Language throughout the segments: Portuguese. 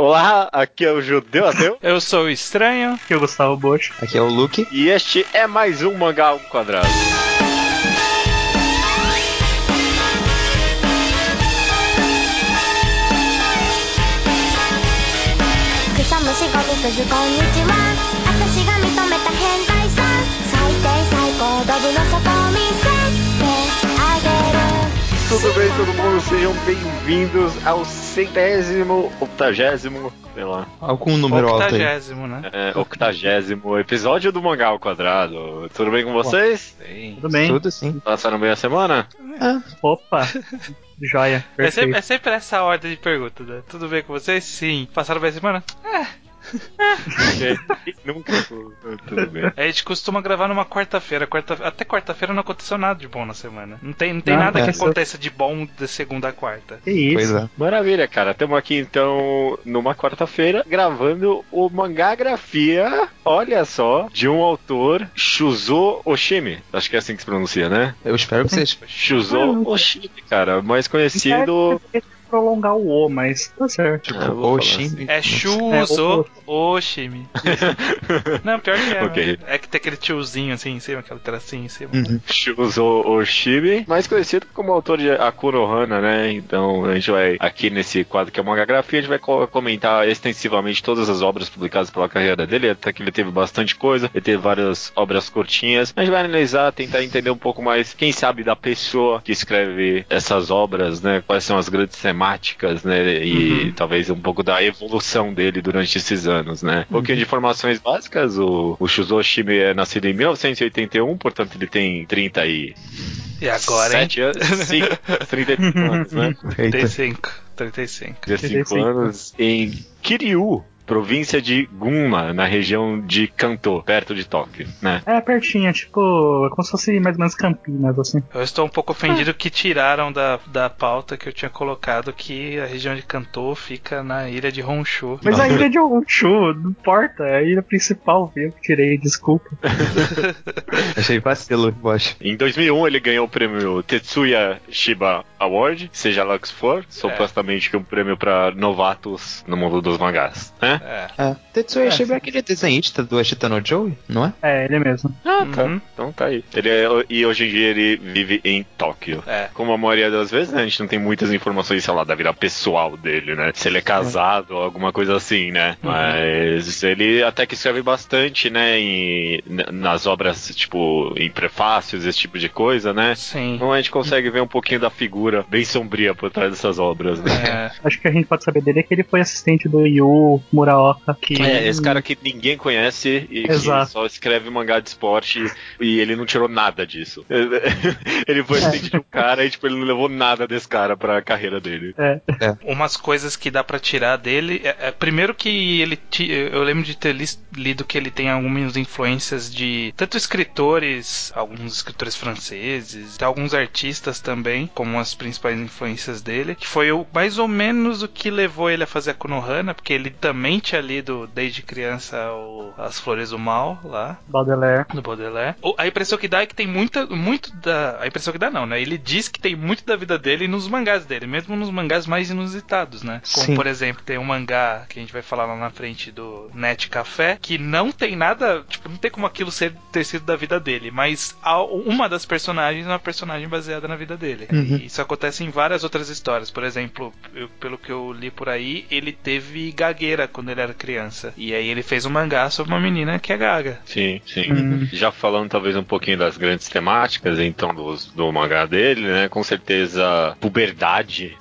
Olá, aqui é o Judeu Ateu. Eu sou o Estranho. Aqui é o Gustavo Bosch. Aqui é o Luke. E este é mais um Mangá ao Quadrado. Tudo bem, todo mundo? Sejam bem-vindos ao centésimo, octagésimo, sei lá. Algum número alto aí. Octagésimo, né? É, octagésimo episódio do Mangá ao Quadrado. Tudo bem com vocês? Sim. Tudo bem? Tudo sim. Passaram bem a semana? Opa! Joia. É sempre, é sempre essa ordem de pergunta, né? Tudo bem com vocês? Sim. Passaram bem a semana? Nunca. Tudo bem. A gente costuma gravar numa quarta-feira. Quarta... Até quarta-feira não aconteceu nada de bom na semana. Não tem, não tem Não, nada que essa- aconteça de bom de segunda a quarta. Que isso? Pois é. Maravilha, cara. Estamos aqui então numa quarta-feira gravando o Mangagrafia, olha só, de um autor, Shuzo Oshimi. Acho que é assim que se pronuncia, né? Eu espero que vocês. Shuzo Oshimi, cara. Mais conhecido. É prolongar o O, mas tá certo. Ah, vou falar Oxi. É Shuzo Oshimi. Não, pior que é. Ok. né? É que tem aquele tiozinho assim em cima, aquele tracinho em cima. Uhum. Shuzo Oshimi, mais conhecido como autor de Akuro Hana, né? Então a gente vai, aqui nesse quadro que é Mangagrafia, a gente vai co- comentar extensivamente todas as obras publicadas pela carreira dele, até que ele teve bastante coisa, ele teve várias obras curtinhas. A gente vai analisar, tentar entender um pouco mais, quem sabe, da pessoa que escreve essas obras, né? Quais são as grandes temáticas, né? E talvez um pouco da evolução dele durante esses anos, né? Um pouquinho de informações básicas, o, o Shuzo é nascido em 1981, portanto ele tem 30 e E agora, hein? 7 anos, sim, 35 anos, né? Eita. 35. 35. 35 35. anos em Kiryu, província de Gunma, na região de Kanto, perto de Tóquio, né? É pertinho, tipo, é como se fosse mais ou menos Campinas, assim. Eu estou um pouco ofendido que tiraram da, da pauta que eu tinha colocado que a região de Kanto fica na ilha de Honshu. Mas a ilha de Honshu, não importa, é a ilha principal, viu? Tirei, desculpa. Achei vacilo, Bosch. Em 2001 ele ganhou o prêmio Tetsuya Shiba Award, seja lá o que for, supostamente que é um prêmio para novatos no mundo dos mangás, né? É. É. Tetsuya É, Shiba é aquele desenhista do Ashita no Joe, não é? É, ele mesmo. Ah, tá. Uhum. Então tá aí. Ele é, e hoje em dia ele vive em Tóquio. É. Como a maioria das vezes, né, a gente não tem muitas informações, sei lá, da vida pessoal dele, né? Se ele é casado ou alguma coisa assim, né? Uhum. Mas ele até que escreve bastante, né? Em, nas obras, tipo, em prefácios, esse tipo de coisa, né? Sim. Então a gente consegue ver um pouquinho da figura bem sombria por trás dessas obras, né? É. Acho que a gente pode saber dele é que ele foi assistente do Yu Muraoka, que... É, esse cara que ninguém conhece e Exato. que só escreve mangá de esporte e ele não tirou nada disso. ele foi assistente de um cara e tipo, ele não levou nada desse cara pra carreira dele. É, Umas coisas que dá pra tirar dele. É, é, primeiro que ele. Eu lembro de ter lido que ele tem algumas influências de tanto escritores, alguns escritores franceses, de alguns artistas também, como as principais influências dele. Que foi o, mais ou menos o que levou ele a fazer a Konohana, porque ele também tinha lido desde criança o- As Flores do Mal lá Baudelaire. no Baudelaire. O- A impressão que dá é que tem muita, muito da. A impressão que dá não, né? Ele diz que tem muito da vida dele nos mangás dele, mesmo nos mangás mais inusitados, né? Como, Sim. por exemplo, tem um mangá que a gente vai falar lá na frente do Net Café, que não tem nada, tipo, não tem como aquilo ser, ter sido da vida dele, mas a- uma das personagens é uma personagem baseada na vida dele. Uhum. E isso acontece em várias outras histórias. Por exemplo, eu- pelo que eu li por aí, ele teve gagueira quando ele era criança. E aí ele fez um mangá sobre uma menina que é gaga. Sim, sim. Hum. Já falando talvez um pouquinho das grandes temáticas, então, dos- do mangá dele, né? Com certeza, puberdade,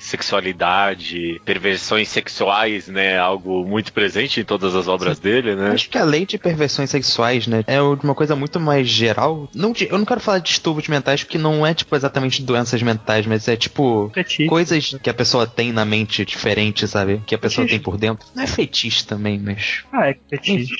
sexualidade, perversões sexuais, né? Algo muito presente em todas as obras dele, né? Acho que além de perversões sexuais, né, é uma coisa muito mais geral. Não eu não quero falar de distúrbios mentais, porque não é, tipo, exatamente doenças mentais, mas é, tipo, coisas que a pessoa tem na mente diferente, sabe? Que a pessoa tem por dentro. Não é fetiche também, mas... Ah, é fetiche.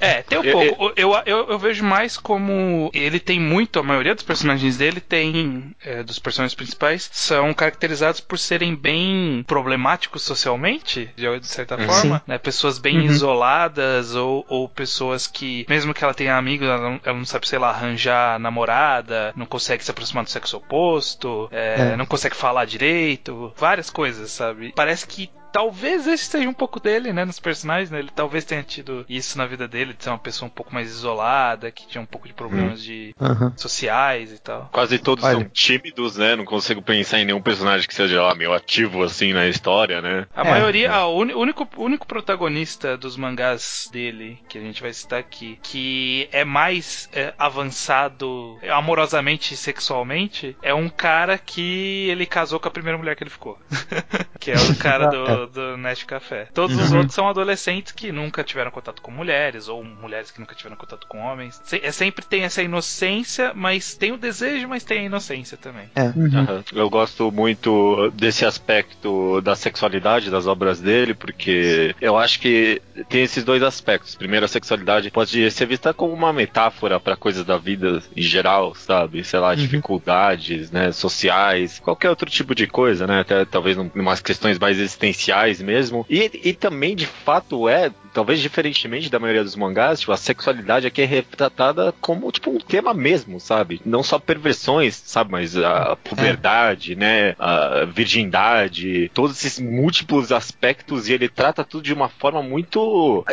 É, tem um Eu- pouco. Eu, eu, eu vejo mais como ele tem muito, a maioria dos personagens dele tem, é, dos personagens principais, são caracterizados por serem bem problemáticos socialmente, de, certa forma, né? Pessoas bem Uhum. isoladas ou, ou pessoas que, mesmo que ela tenha amigos, ela não, ela não sabe, sei lá, arranjar namorada, não consegue se aproximar do sexo oposto, é, É. não consegue falar direito, várias coisas, sabe? Parece que talvez esse seja um pouco dele, né, nos personagens, né? Ele talvez tenha tido isso na vida dele, de ser uma pessoa um pouco mais isolada, que tinha um pouco de problemas de Aham. sociais e tal. Quase todos Olha. são tímidos, né? Não consigo pensar em nenhum personagem que seja lá meio ativo assim na história, né? A É. maioria, ah, o único, o único protagonista dos mangás dele, que a gente vai citar aqui, que é mais é, avançado amorosamente e sexualmente, é um cara que ele casou com a primeira mulher que ele ficou. que é o cara do, do Nest Café. Todos os Uhum. outros são adolescentes que nunca tiveram contato com mulheres, ou mulheres que nunca tiveram contato com homens. Se- É, sempre tem essa inocência, mas tem o desejo, mas tem a inocência também. Uhum. Aham. Eu gosto muito desse aspecto da sexualidade das obras dele, porque eu acho que tem esses dois aspectos. Primeiro, a sexualidade pode ser vista como uma metáfora para coisas da vida em geral, sabe? Sei lá, dificuldades, né, sociais, qualquer outro tipo de coisa, né? Até talvez umas questões mais existenciais mesmo. E, e também, de fato, é talvez diferentemente da maioria dos mangás, tipo, a sexualidade aqui é retratada como tipo um tema mesmo, sabe? Não só perversões, sabe, mas a puberdade, né, a virgindade, todos esses múltiplos aspectos e ele trata tudo de uma forma muito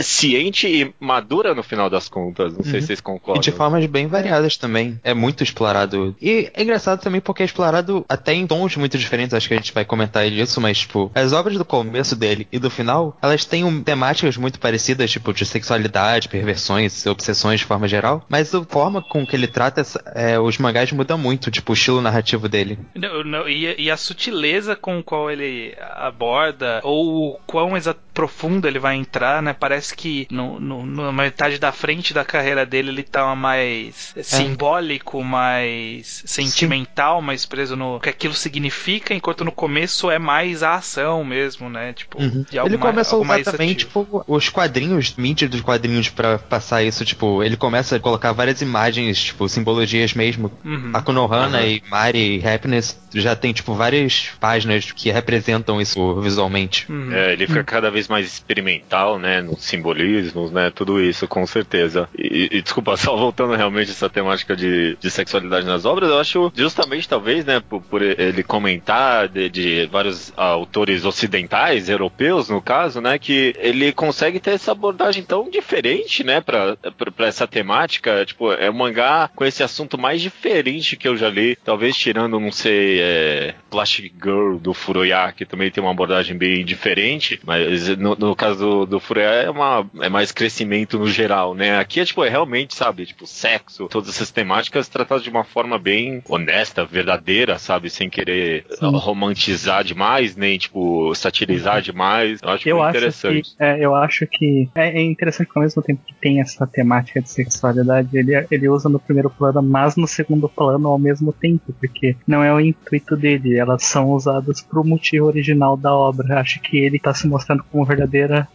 ciente e madura no final das contas. Não sei Uhum. se vocês E concordam. de formas bem variadas também. É muito explorado. E é engraçado também porque é explorado até em tons muito diferentes. Acho que a gente vai comentar isso, mas, tipo, as obras do começo dele e do final, elas têm um- temáticas muito parecidas, tipo, de sexualidade, perversões, obsessões de forma geral. Mas a forma com que ele trata essa- é, os mangás muda muito, tipo, o estilo narrativo dele. Não, não, e, a- e a sutileza com qual ele aborda, ou o quão profundo ele vai entrar, né? Parece que no, no- na metade da frente da carreira dele ele tá mais simbólico, mais sentimental, mais preso no que aquilo significa, enquanto no começo é mais a ação mesmo, né? Tipo, Uhum. de algo Ele mais- começa a usar também, tipo, os quadrinhos, mídia dos quadrinhos pra passar isso, tipo, ele começa a colocar várias imagens, tipo, simbologias mesmo. Uhum. A Konohana Aham. e Mari e Happiness já tem, tipo, várias páginas que representam isso visualmente. Uhum. É, ele fica cada vez mais experimental, né, nos simbolismos, né, tudo isso, com certeza. E, e, desculpa, só voltando realmente essa temática de, de sexualidade nas obras, eu acho justamente, talvez, né, por, por ele comentar de, de vários autores ocidentais, europeus, no caso, né, que ele consegue ter essa abordagem tão diferente, né, pra, pra, pra essa temática, tipo, é um mangá com esse assunto mais diferente que eu já li, talvez tirando, não sei, é, Plastic Girl do Furuya, que também tem uma abordagem bem diferente, mas no, no caso do, do Furuya é, uma, é mais crescimento no geral, né? Aqui é tipo, é realmente, sabe, tipo, sexo, todas essas temáticas tratadas de uma forma bem honesta, verdadeira, sabe, sem querer Sim. romantizar demais, nem, tipo, satirizar demais. Eu acho Eu acho, que, interessante. é, eu acho que é, é interessante que ao mesmo tempo que tem essa temática de sexualidade, ele, ele usa no primeiro plano, mas no segundo plano ao mesmo tempo, porque não é o intuito dele, elas são usadas pro motivo original da obra. Acho que ele tá se mostrando como verdadeira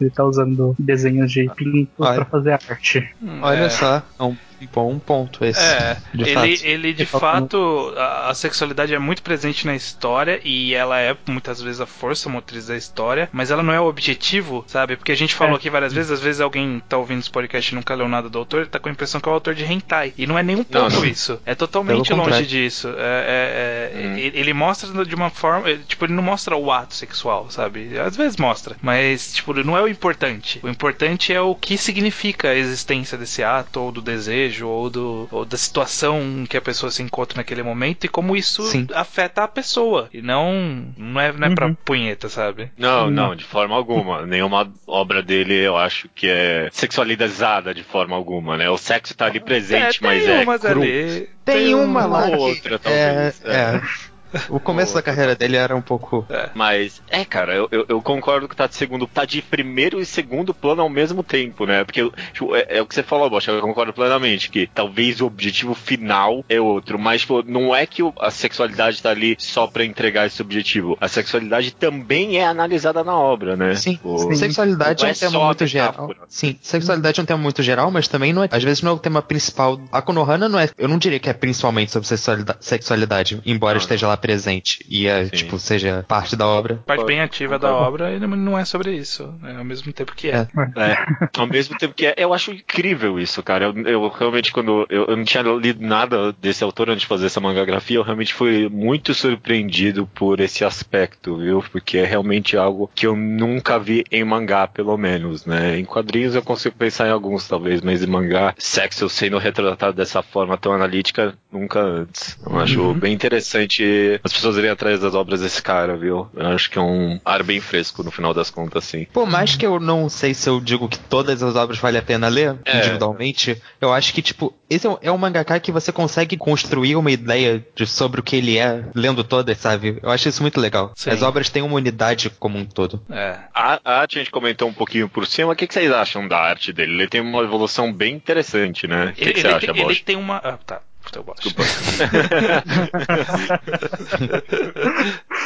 Ele tá usando desenhos de pinto Olha. pra fazer arte. Olha é. só, é um bom ponto esse. É, de ele, fato. ele de Ele fala fato, a, a sexualidade é muito presente na história e ela é muitas vezes a força motriz da história, mas ela não é o objetivo, sabe? Porque a gente falou É. aqui várias vezes, às vezes alguém tá ouvindo esse podcast e nunca leu nada do autor, tá com a impressão que é o autor de hentai. E não é nem um Não, pouco não. isso. É totalmente Pelo longe contrário. disso. É, é- é- Hum. ele, mostra de uma forma. Tipo, ele não mostra o ato sexual, sabe? Às vezes mostra. Mas, tipo, não é o importante. O importante é o que significa a existência desse ato, ou do desejo, ou, do, ou da situação que a pessoa se encontra naquele momento e como isso Sim. afeta a pessoa. E não. Não é, não é pra Uhum. punheta, sabe? Não, Não. de forma alguma. Nenhuma obra dele eu acho que é sexualizada de forma alguma, né? O sexo tá ali presente, tem mas é cru. ali. Tem uma lá ou que outra, é, talvez, é. é. O começo da carreira dele era um pouco. Mas, é, cara, eu, eu, eu concordo que tá de segundo, tá de primeiro e segundo plano ao mesmo tempo, né? Porque tipo, é, é o que você falou, Bosch, eu concordo plenamente, que talvez o objetivo final é outro, mas, tipo, não é que o- a sexualidade tá ali só pra entregar esse objetivo. A sexualidade também é analisada na obra, né? Sim, Tipo, sim. Sexualidade é é um tema muito geral. Sim, sexualidade é um tema muito geral, mas também não é. Às vezes não é o tema principal. A Konohana não é. Eu não diria que é principalmente sobre sexualidade, sexualidade embora Não, esteja lá presente e é, tipo, seja parte da obra. Parte bem ativa da obra e não é sobre isso, né? ao mesmo tempo que é. é. Ao mesmo tempo que é. Eu acho incrível isso, cara. Eu, eu realmente, quando. Eu, eu, não tinha lido nada desse autor antes de fazer essa mangagrafia, eu realmente fui muito surpreendido por esse aspecto, viu? Porque é realmente algo que eu nunca vi em mangá, pelo menos, né? Em quadrinhos eu consigo pensar em alguns, talvez, mas em mangá, sexo sendo retratado dessa forma tão analítica, nunca antes. Eu acho uhum. bem interessante as pessoas irem atrás das obras desse cara, viu? Eu acho que é um ar bem fresco no final das contas, assim. Por mais que eu não sei se eu digo que todas as obras vale a pena ler é. individualmente, eu acho que, tipo, esse é um mangaka que você consegue construir uma ideia de, sobre o que ele é lendo todas, sabe? Eu acho isso muito legal. Sim. As obras têm uma unidade como um todo. É. A, a arte a gente comentou um pouquinho por cima. O que, que vocês acham da arte dele? Ele tem uma evolução bem interessante, né? O que, ele, que você acha, tem, Ele tem uma. Ah, tá. Teu Desculpa.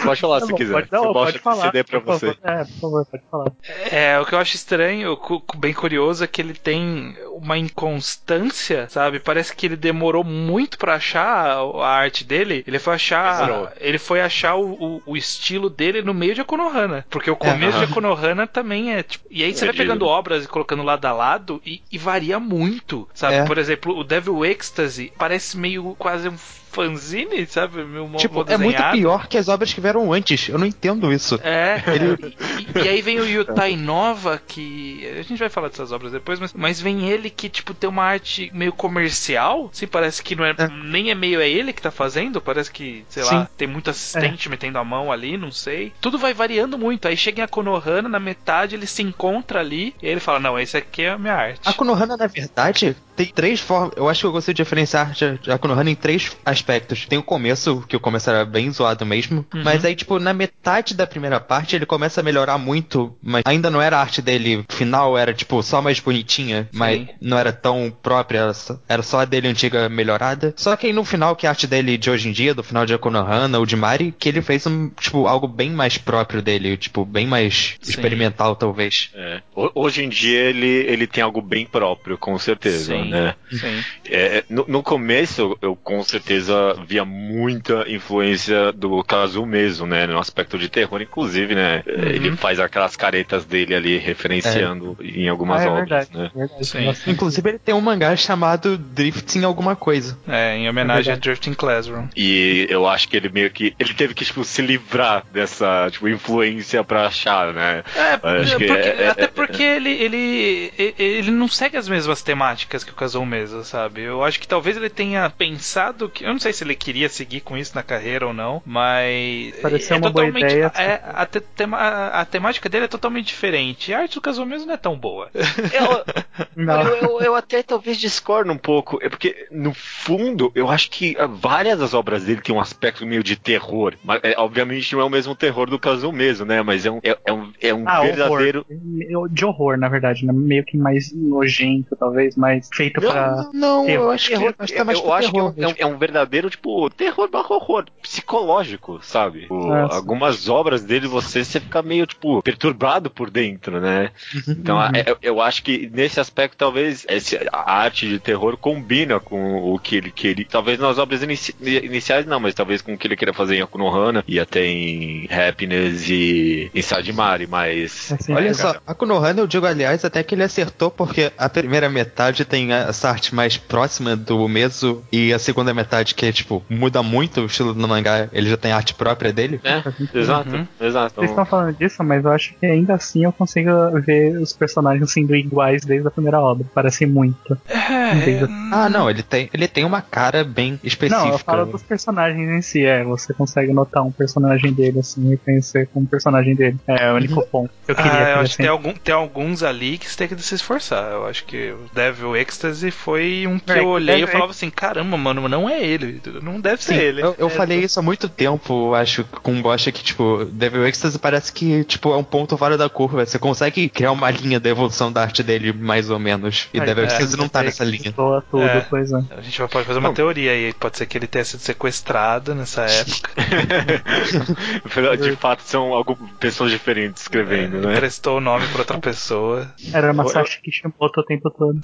pode falar tá se bom, quiser. Pode, não, pode falar. CD pra você. É, por favor, pode falar. É, o que eu acho estranho, bem curioso, é que ele tem uma inconstância, sabe? Parece que ele demorou muito para achar a arte dele. Ele foi achar. Demorou. Ele foi achar o, o, o, estilo dele no meio de Konohana. Porque o começo é, de Konohana também é tipo. E aí você vai pegando obras e colocando lado a lado e, e varia muito, sabe? É. Por exemplo, o Devil Ecstasy parece meio quase um fanzine, sabe? Meu tipo, é muito pior que as obras que vieram antes. Eu não entendo isso. É. Ele... E, e, aí vem o Yutai Nova, que. A gente vai falar dessas obras depois, mas, mas vem ele que, tipo, tem uma arte meio comercial. Sim, parece que não é, é. Nem é meio é ele que tá fazendo. Parece que, sei Sim. lá, tem muito assistente é. metendo a mão ali, não sei. Tudo vai variando muito. Aí chega em Konohana, na metade ele se encontra ali. E aí ele fala: Não, esse aqui é a minha arte. A Konohana, na verdade, tem três formas. Eu acho que eu gostei de diferenciar a Konohana em três aspectos. Tem o começo, que o começo era bem zoado mesmo. Uhum. Mas aí, tipo, na metade da primeira parte, ele começa a melhorar muito. Mas ainda não era a arte dele final, era, tipo, só mais bonitinha. Sim. Mas não era tão própria. Era só a dele antiga melhorada. Só que aí no final, que a arte dele de hoje em dia, do final de Konohana ou de Mari, que ele fez um, tipo, algo bem mais próprio dele. Tipo, bem mais Sim. experimental, talvez. É. Hoje em dia, ele, ele tem algo bem próprio, com certeza. Sim né? Sim. É, no, no, começo, eu com certeza via muita influência do Kazu mesmo, né? No aspecto de terror, inclusive, né? Uhum. Ele faz aquelas caretas dele ali referenciando é. em algumas ah, é obras, verdade, né? Verdade, Sim. Inclusive, ele tem um mangá chamado Drifting alguma coisa. É, em homenagem a Drifting Classroom. E eu acho que ele meio que. Ele teve que, tipo, se livrar dessa, tipo, influência pra achar, né? É, porque, é, até porque ele, ele, ele não segue as mesmas temáticas que o casou mesmo, sabe? Eu acho que talvez ele tenha pensado que. Eu não sei se ele queria seguir com isso na carreira ou não, mas. Pareceu é uma boa ideia. É, a, tema, a, temática dele é totalmente diferente. A arte do casou mesmo não é tão boa. Eu, não. Eu, eu, eu, até talvez discordo um pouco. É porque, no fundo, eu acho que várias das obras dele têm um aspecto meio de terror. Mas, é, obviamente, não é o mesmo terror do casou mesmo, né? Mas é um, é, é um, é um ah, verdadeiro. Horror. De horror, na verdade, né? Meio que mais nojento, talvez, mais feito feito pra. Não, eu acho terror, que, eu, eu acho terror, que é, um, é, um, verdadeiro, tipo, terror barro horror psicológico, sabe? Tipo, algumas obras dele você, você fica meio, tipo, perturbado por dentro, né? Uhum. Então, uhum. eu, eu, acho que nesse aspecto, talvez esse, a arte de terror combina com o que ele queria. Talvez nas obras inici, iniciais não, mas talvez com o que ele queria fazer em Akunohana e até em Happiness e em Sadimari, mas. Assim, Olha só, a Konohana eu digo, aliás, até que ele acertou, porque a primeira metade tem essa arte mais próxima do Meso e a segunda metade que, tipo, muda muito o estilo do mangá, ele já tem arte própria dele. É, exato, uhum. exato. Vocês estão falando disso, mas eu acho que ainda assim eu consigo ver os personagens sendo iguais desde a primeira obra. Parecem muito. É, Ah, não, ele tem, ele tem uma cara bem específica. Não, eu falo dos personagens em si, é. Você consegue notar um personagem dele, assim, e conhecer como personagem dele. É o único uhum. ponto que eu queria. Ah, eu acho que tem, algum, tem alguns ali que você tem que se esforçar. Eu acho que o Devil Ecstasy foi um que é, eu olhei e falava assim, caramba, mano, não é ele. Não deve Sim, ser ele. Eu, eu é, falei isso há muito tempo, acho, com o Bosch, que, tipo, Devil Ecstasy parece que, tipo, é um ponto fora da curva. Você consegue criar uma linha da evolução da arte dele, mais ou menos. E é, Devil Ecstasy não tá nessa linha. Tudo, é. Pois é. A gente pode fazer uma teoria aí. Pode ser que ele tenha sido sequestrado nessa época. De fato, são algumas pessoas diferentes escrevendo, é, né? Prestou o nome pra outra pessoa. Era uma Masashi Kishimoto o tempo todo.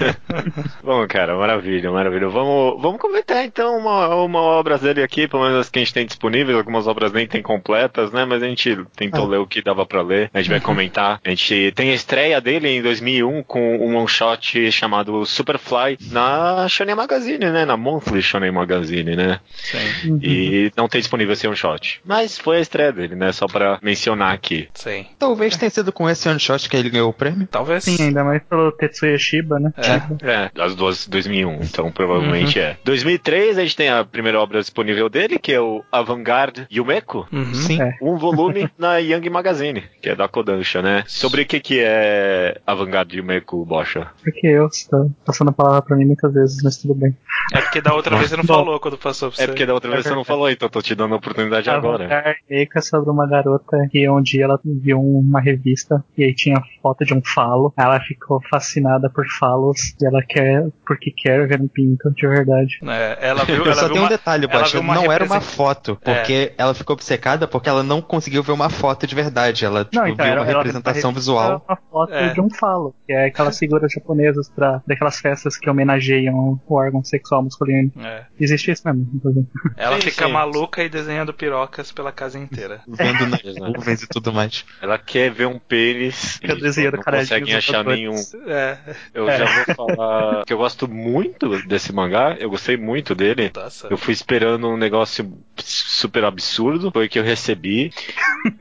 Bom, cara, maravilha, maravilha. Vamos, vamos comentar então uma, uma obra dele aqui, pelo menos as que a gente tem disponíveis, algumas obras nem tem completas, né? Mas a gente tentou Ah. ler o que dava pra ler. A gente vai comentar. A gente tem a estreia dele em 2001 com um one shot chamado Superfly na Shonen Magazine, né? Na Monthly Shonen Magazine, né? Sim, Uhum. E não tem disponível esse one shot. Mas foi a estreia dele, né? Só pra mencionar aqui. sim. Talvez tenha sido com esse one shot que ele ganhou o prêmio. Talvez. Sim, ainda mais pelo Tetsuya Shiba, né? É. É, as duas 2001, então provavelmente é. 2003 a gente tem a primeira obra disponível dele, que é o Avant-Garde Yumeko. Uhum. Sim. É. Um volume na Young Magazine, que é da Kodansha, né? Sobre o que que é Avant-Garde Yumeko, Bocha? Porque eu estou passando a palavra pra mim muitas vezes, mas tudo bem. É porque da outra vez você não falou quando passou pra você. É porque da outra vez você não falou, então tô te dando a oportunidade agora. Avatar Meika é sobre uma garota que um dia ela viu uma revista e aí tinha foto de um falo. Ela ficou fascinada por falos e ela quer, porque quer ver um pinto de verdade. É, ela viu, ela Só viu tem um uma, detalhe, Bocha. viu uma Não era uma represent- foto, porque ela ficou obcecada porque ela não conseguiu ver uma foto de verdade. Ela tipo, viu uma representação Era visual. uma foto É. de um falo, que é aquelas figuras japonesas pra, daquelas festas que homenageiam o órgão sexual masculino. É. Existe isso mesmo, inclusive. Ela Sim, fica sim. maluca e desenhando pirocas pela casa inteira. Vendo nas Exato. nuvens e tudo mais. Ela quer ver um pênis Fica e desenhando não caradinhos conseguem achar nenhum. É, Eu É. já vou falar que eu gosto muito desse mangá, eu gostei muito dele. nossa. Eu fui esperando um negócio super absurdo, foi o que eu recebi.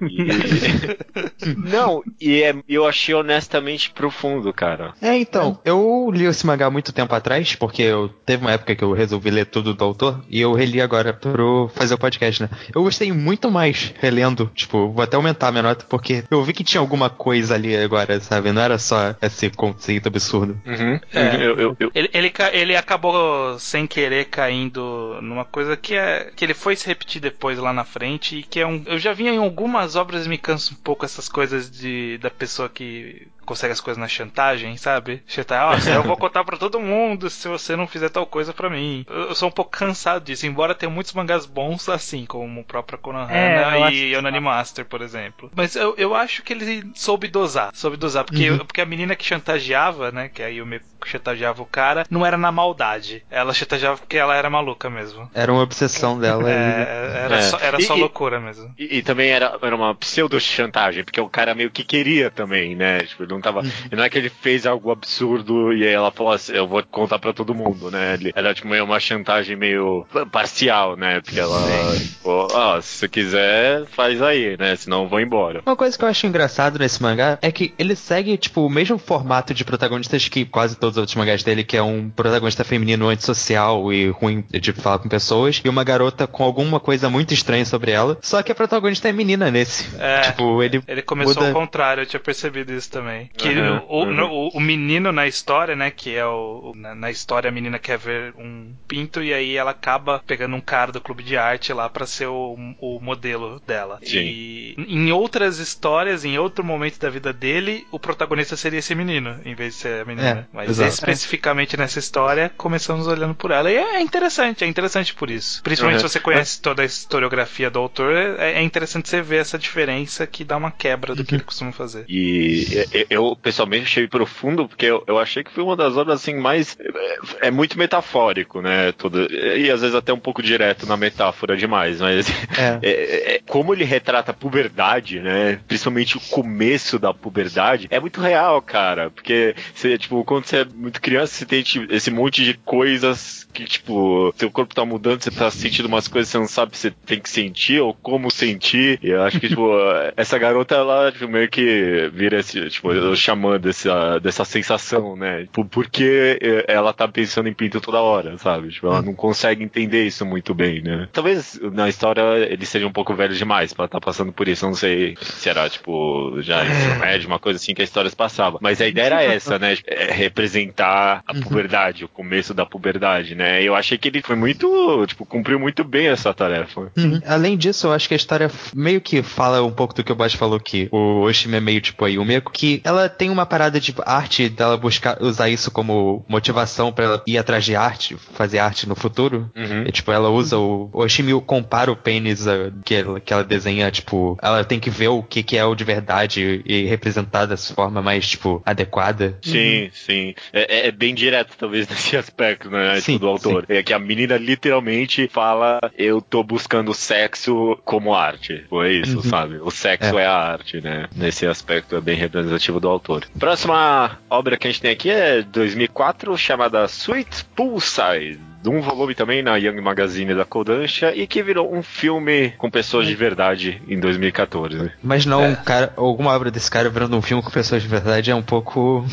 E... Não, e é- eu achei honestamente profundo, cara. É, então, eu li esse mangá há muito tempo atrás, porque eu teve uma época que eu resolvi ler tudo do autor, e eu reli agora pro fazer o podcast, né? Eu gostei muito mais relendo, tipo, vou até aumentar a minha nota, porque eu vi que tinha alguma coisa ali agora, sabe? Não era só esse conceito absurdo. Uhum. É. Eu, eu- eu- Ele, ele, ele acabou sem querer caindo numa coisa que é que ele foi se repetir depois lá na frente e que é um eu já vi em algumas obras me canso um pouco essas coisas de da pessoa que consegue as coisas na chantagem, sabe? Chantagem, ah, eu vou contar pra todo mundo se você não fizer tal coisa pra mim. Eu, eu sou um pouco cansado disso, embora tenha muitos mangás bons assim, como o próprio Konohana É, eu e que- Yonani Master, por exemplo. Mas eu, eu acho que ele soube dosar, soube dosar, porque, Uhum. porque a menina que chantageava, né, que aí o Meiko chantageava o cara, não era na maldade. Ela chantageava porque ela era maluca mesmo. Era uma obsessão dela. e- É, era É. só, era E- só e- loucura mesmo. E, e também era, era uma pseudo-chantagem, porque o cara meio que queria também, né? Tipo, não tava. Não é que ele fez algo absurdo e aí ela falou assim, eu vou contar pra todo mundo, né? Ele, era tipo meio uma chantagem meio parcial, né? Porque ela, tipo, ó, se você quiser, faz aí, né? Senão eu vou embora. Uma coisa que eu acho engraçado nesse mangá é que ele segue, tipo, o mesmo formato de protagonistas que quase todos os outros mangás dele, que é um protagonista feminino antissocial e ruim de falar com pessoas, e uma garota com alguma coisa muito estranha sobre ela. Só que a protagonista é menina nesse. É. Tipo, ele. Ele começou muda- ao contrário, eu tinha percebido isso também. Que Uhum, o, o- uhum. no- o- o menino na história, né? Que é o. o- na, na história a menina quer ver um pinto e aí ela acaba pegando um cara do clube de arte lá pra ser o, o modelo dela. Sim. E em outras histórias, em outro momento da vida dele, o protagonista seria esse menino, em vez de ser a menina. É, Mas exato. especificamente nessa história, começamos olhando por ela. E é interessante, é interessante por isso. Principalmente Uhum. se você conhece toda a historiografia do autor, é, é interessante você ver essa diferença que dá uma quebra do que ele costuma fazer. E e- eu, pessoalmente, achei profundo, porque eu, eu achei que foi uma das obras, assim, mais. É, é muito metafórico, né? Tudo, e às vezes até um pouco direto na metáfora demais, mas. É. É, é, como ele retrata a puberdade, né? Principalmente o começo da puberdade, é muito real, cara. Porque, você, tipo, quando você é muito criança, você tem tipo, esse monte de coisas que, tipo, seu corpo tá mudando, você tá sentindo umas coisas que você não sabe se você tem que sentir ou como sentir. E eu acho que, tipo, essa garota, ela, tipo, meio que vira esse, tipo, eu chamando dessa, dessa sensação, né? Tipo, porque ela tá pensando em pinto toda hora, sabe? Tipo, ela não consegue entender isso muito bem, né? Talvez na história ele seja um pouco velho demais pra estar passando por isso. Eu não sei se era, tipo, já ensino médio, uma coisa assim que a história se passava. Mas a ideia era essa, né? É representar a puberdade, o começo da puberdade, né? E eu achei que ele foi muito, tipo, cumpriu muito bem essa tarefa. Uhum. Além disso, eu acho que a história meio que fala um pouco do que o Bosch falou que o Oshimi é meio tipo aí o Meco, que ela ela tem uma parada de arte dela buscar usar isso como motivação para ela ir atrás de arte, fazer arte no futuro. Uhum. E, tipo, ela usa o. O Oshimi compara o pênis uh, que, ela, que ela desenha, tipo, ela tem que ver o que, que é o de verdade e representar dessa forma mais, tipo, adequada. Sim, sim. É, é- é bem direto, talvez, nesse aspecto, né? Sim, tipo, do autor. É que a menina literalmente fala: Eu tô buscando sexo como arte. Foi isso, Uhum. sabe? O sexo é. a arte, né? Nesse aspecto é bem representativo do autor. Próxima obra que a gente tem aqui é 2004, chamada Sweet Poolside. Um volume também na Young Magazine da Kodansha e que virou um filme com pessoas de verdade em 2014. Mas não, É. um cara, alguma obra desse cara virando um filme com pessoas de verdade é um pouco.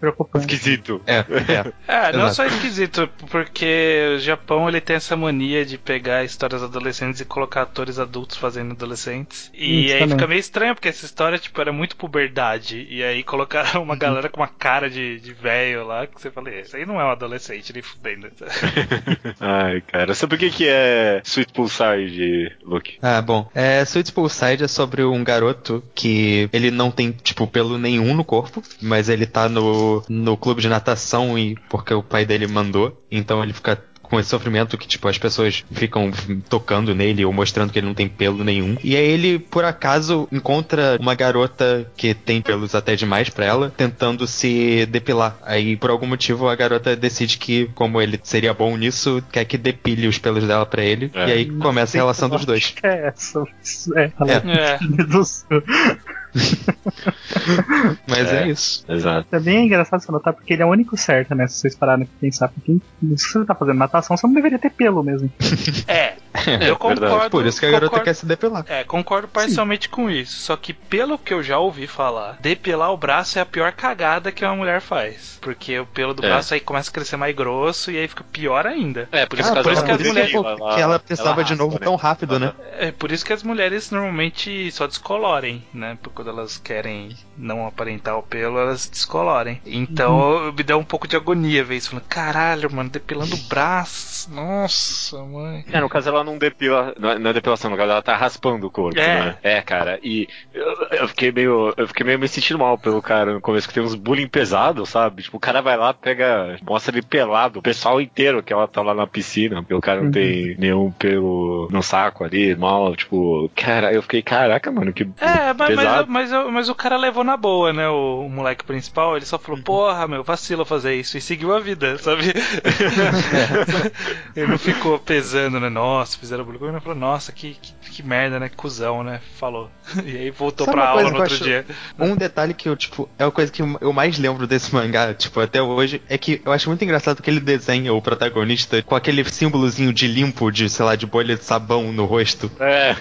Preocupante. Esquisito. É, é. É, não Exato. só esquisito, porque o Japão ele tem essa mania de pegar histórias adolescentes e colocar atores adultos fazendo adolescentes. E Isso aí também. fica meio estranho, porque essa história, tipo, era muito puberdade. E aí colocaram uma galera com uma cara de, de velho lá, que você fala, isso aí não é um adolescente, nem fudendo. Ai, cara. Sabe o que, que é Sweet Poolside, Luke? Ah, bom. É, Sweet Poolside é sobre um garoto que ele não tem, tipo, pelo nenhum no corpo, mas ele tá no, no clube de natação e porque o pai dele mandou, então ele fica com esse sofrimento que, tipo, as pessoas ficam tocando nele ou mostrando que ele não tem pelo nenhum. E aí ele, por acaso, encontra uma garota que tem pelos até demais pra ela, tentando se depilar. Aí, por algum motivo, a garota decide que, como ele seria bom nisso, quer que depile os pelos dela pra ele. É. E aí começa a relação dos dois. É essa. Isso É, ela É. Mas é, É. isso. Exato. É bem engraçado você notar, porque ele é o único certo, né? Se vocês pararem pra pensar. Porque se você tá fazendo natação, você não deveria ter pelo mesmo. É, eu verdade. concordo. Por isso que a garota concordo- quer se depilar. É, concordo parcialmente com isso. Só que pelo que eu já ouvi falar, depilar o braço é a pior cagada que uma mulher faz. Porque o pelo do É. braço aí começa a crescer mais grosso e aí fica pior ainda. É, por Ah, isso que, por isso ela que as mulheres- que ela precisava de novo né? tão rápido, né? É por isso que as mulheres normalmente só descolorem, né? Porque quando elas querem não aparentar o pelo, elas descolorem. Então me dá um pouco de agonia ver isso. Falando, caralho, mano, depilando o braço. Nossa, mãe. É, no caso ela não depila, não é, não é depilação, no caso ela tá raspando o corpo, É. né? É, cara, e eu, eu fiquei meio, eu fiquei meio me sentindo mal pelo cara no começo, que tem uns bullying pesados, sabe? Tipo, o cara vai lá, pega, mostra ele pelado, o pessoal inteiro que ela tá lá na piscina, porque o cara não Uhum. tem nenhum pelo no saco ali, mal, tipo, cara, eu fiquei, caraca, mano, que É, mas, mas, pesado. mas, mas o cara levou na boa, né? O, o moleque principal, ele só falou, porra, meu, vacila fazer isso e seguiu a vida, sabe? ele não ficou pesando, né? Nossa, fizeram bullying. Ele falou, nossa, que, que, que merda, né? Cusão, né? Falou. E aí voltou Sabe pra aula no que outro acho- dia. Um detalhe que eu, tipo, é a coisa que eu mais lembro desse mangá, tipo, até hoje, é que eu acho muito engraçado que ele desenha o protagonista com aquele símbolozinho de limpo, de, sei lá, de bolha de sabão no rosto. É.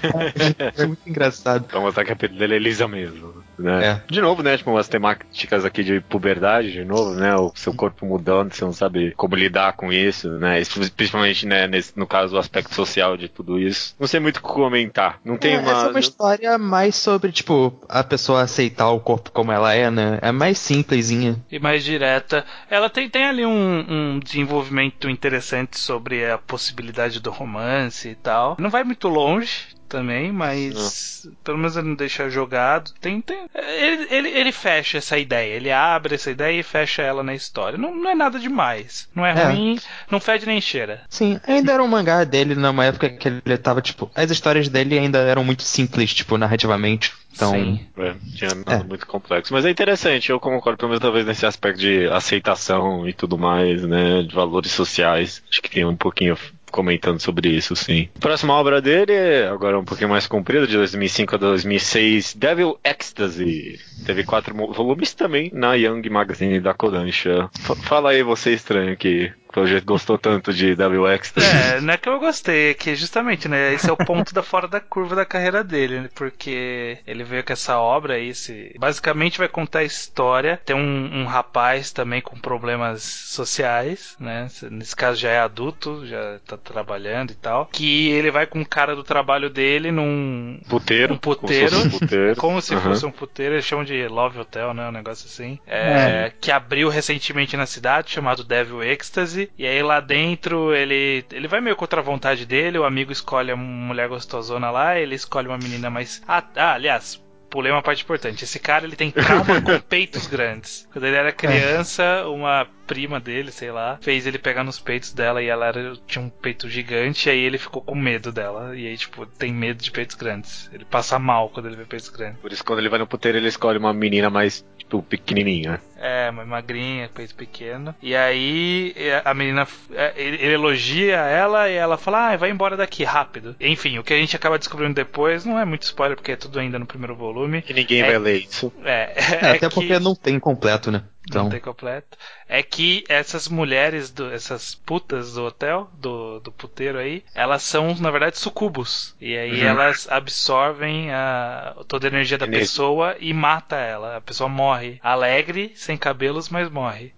É muito engraçado. Pra mostrar que a pele dele é lisa mesmo, né? É. De novo, né? Tipo, umas temáticas aqui de puberdade, de novo, né? O seu corpo mudando, você não sabe como lidar com isso, né? Isso, Principalmente, né, nesse, no caso, o aspecto social de tudo isso. Não sei muito o que comentar. Não tem É, uma... Essa é uma história mais sobre, tipo, a pessoa aceitar o corpo como ela é, né? É mais simplesinha. E mais direta. Ela tem, tem ali um, um desenvolvimento interessante sobre a possibilidade do romance e tal. Não vai muito longe também, mas pelo menos ele não deixa jogado. Tem, tem, ele, ele, ele fecha essa ideia, ele abre essa ideia e fecha ela na história. Não, não é nada demais. Não é, É. ruim, não fede nem cheira. Sim, ainda era um mangá dele numa época que ele tava, tipo, as histórias dele ainda eram muito simples, tipo, narrativamente. Então, Sim. É, tinha nada É. muito complexo. Mas é interessante, eu concordo, pelo menos talvez nesse aspecto de aceitação e tudo mais, né? De valores sociais. Acho que tem um pouquinho comentando sobre isso, sim. Próxima obra dele, agora um pouquinho mais comprida, de 2005 a 2006, Devil Ecstasy. Teve quatro volumes também na Young Magazine da Kodansha. F- fala aí, você estranho que pelo jeito gostou tanto de Devil Ecstasy. É, não é que eu gostei, é que justamente, né? Esse é o ponto da fora da curva da carreira dele, né, porque ele veio com essa obra aí, esse, basicamente vai contar a história. Tem um, um rapaz também com problemas sociais, né? Nesse caso já é adulto, já tá trabalhando e tal. Que ele vai com o cara do trabalho dele num. Puteiro. Um puteiro. Como se fosse um puteiro. Como se Aham. fosse um puteiro, eles chamam de Love Hotel, né? Um negócio assim. É, Que abriu recentemente na cidade, chamado Devil Ecstasy. E aí lá dentro ele, ele vai meio contra a vontade dele. O amigo escolhe uma mulher gostosona lá, ele escolhe uma menina mais. Ah, ah, aliás. pulei uma parte importante. Esse cara ele tem trauma com peitos grandes. Quando ele era criança, uma prima dele, sei lá, fez ele pegar nos peitos dela e ela era, tinha um peito gigante, e aí ele ficou com medo dela. E aí, tipo, tem medo de peitos grandes. Ele passa mal quando ele vê peitos grandes. Por isso, quando ele vai no puteiro, ele escolhe uma menina mais, tipo, pequenininha. É, mais magrinha, peito pequeno. E aí a menina, é, ele, elogia ela e ela fala, ah, vai embora daqui, rápido. Enfim, o que a gente acaba descobrindo depois não é muito spoiler, porque é tudo ainda no primeiro volume. Que ninguém É- vai ler isso. É, É, é até que- porque não tem completo, né? Não Então, tem completo. É que essas mulheres, do, essas putas do hotel, do, do puteiro aí, elas são, na verdade, sucubos. E aí Uhum. elas absorvem a, toda a energia da Energia. pessoa e mata ela. A pessoa morre. Alegre, sem cabelos, mas morre.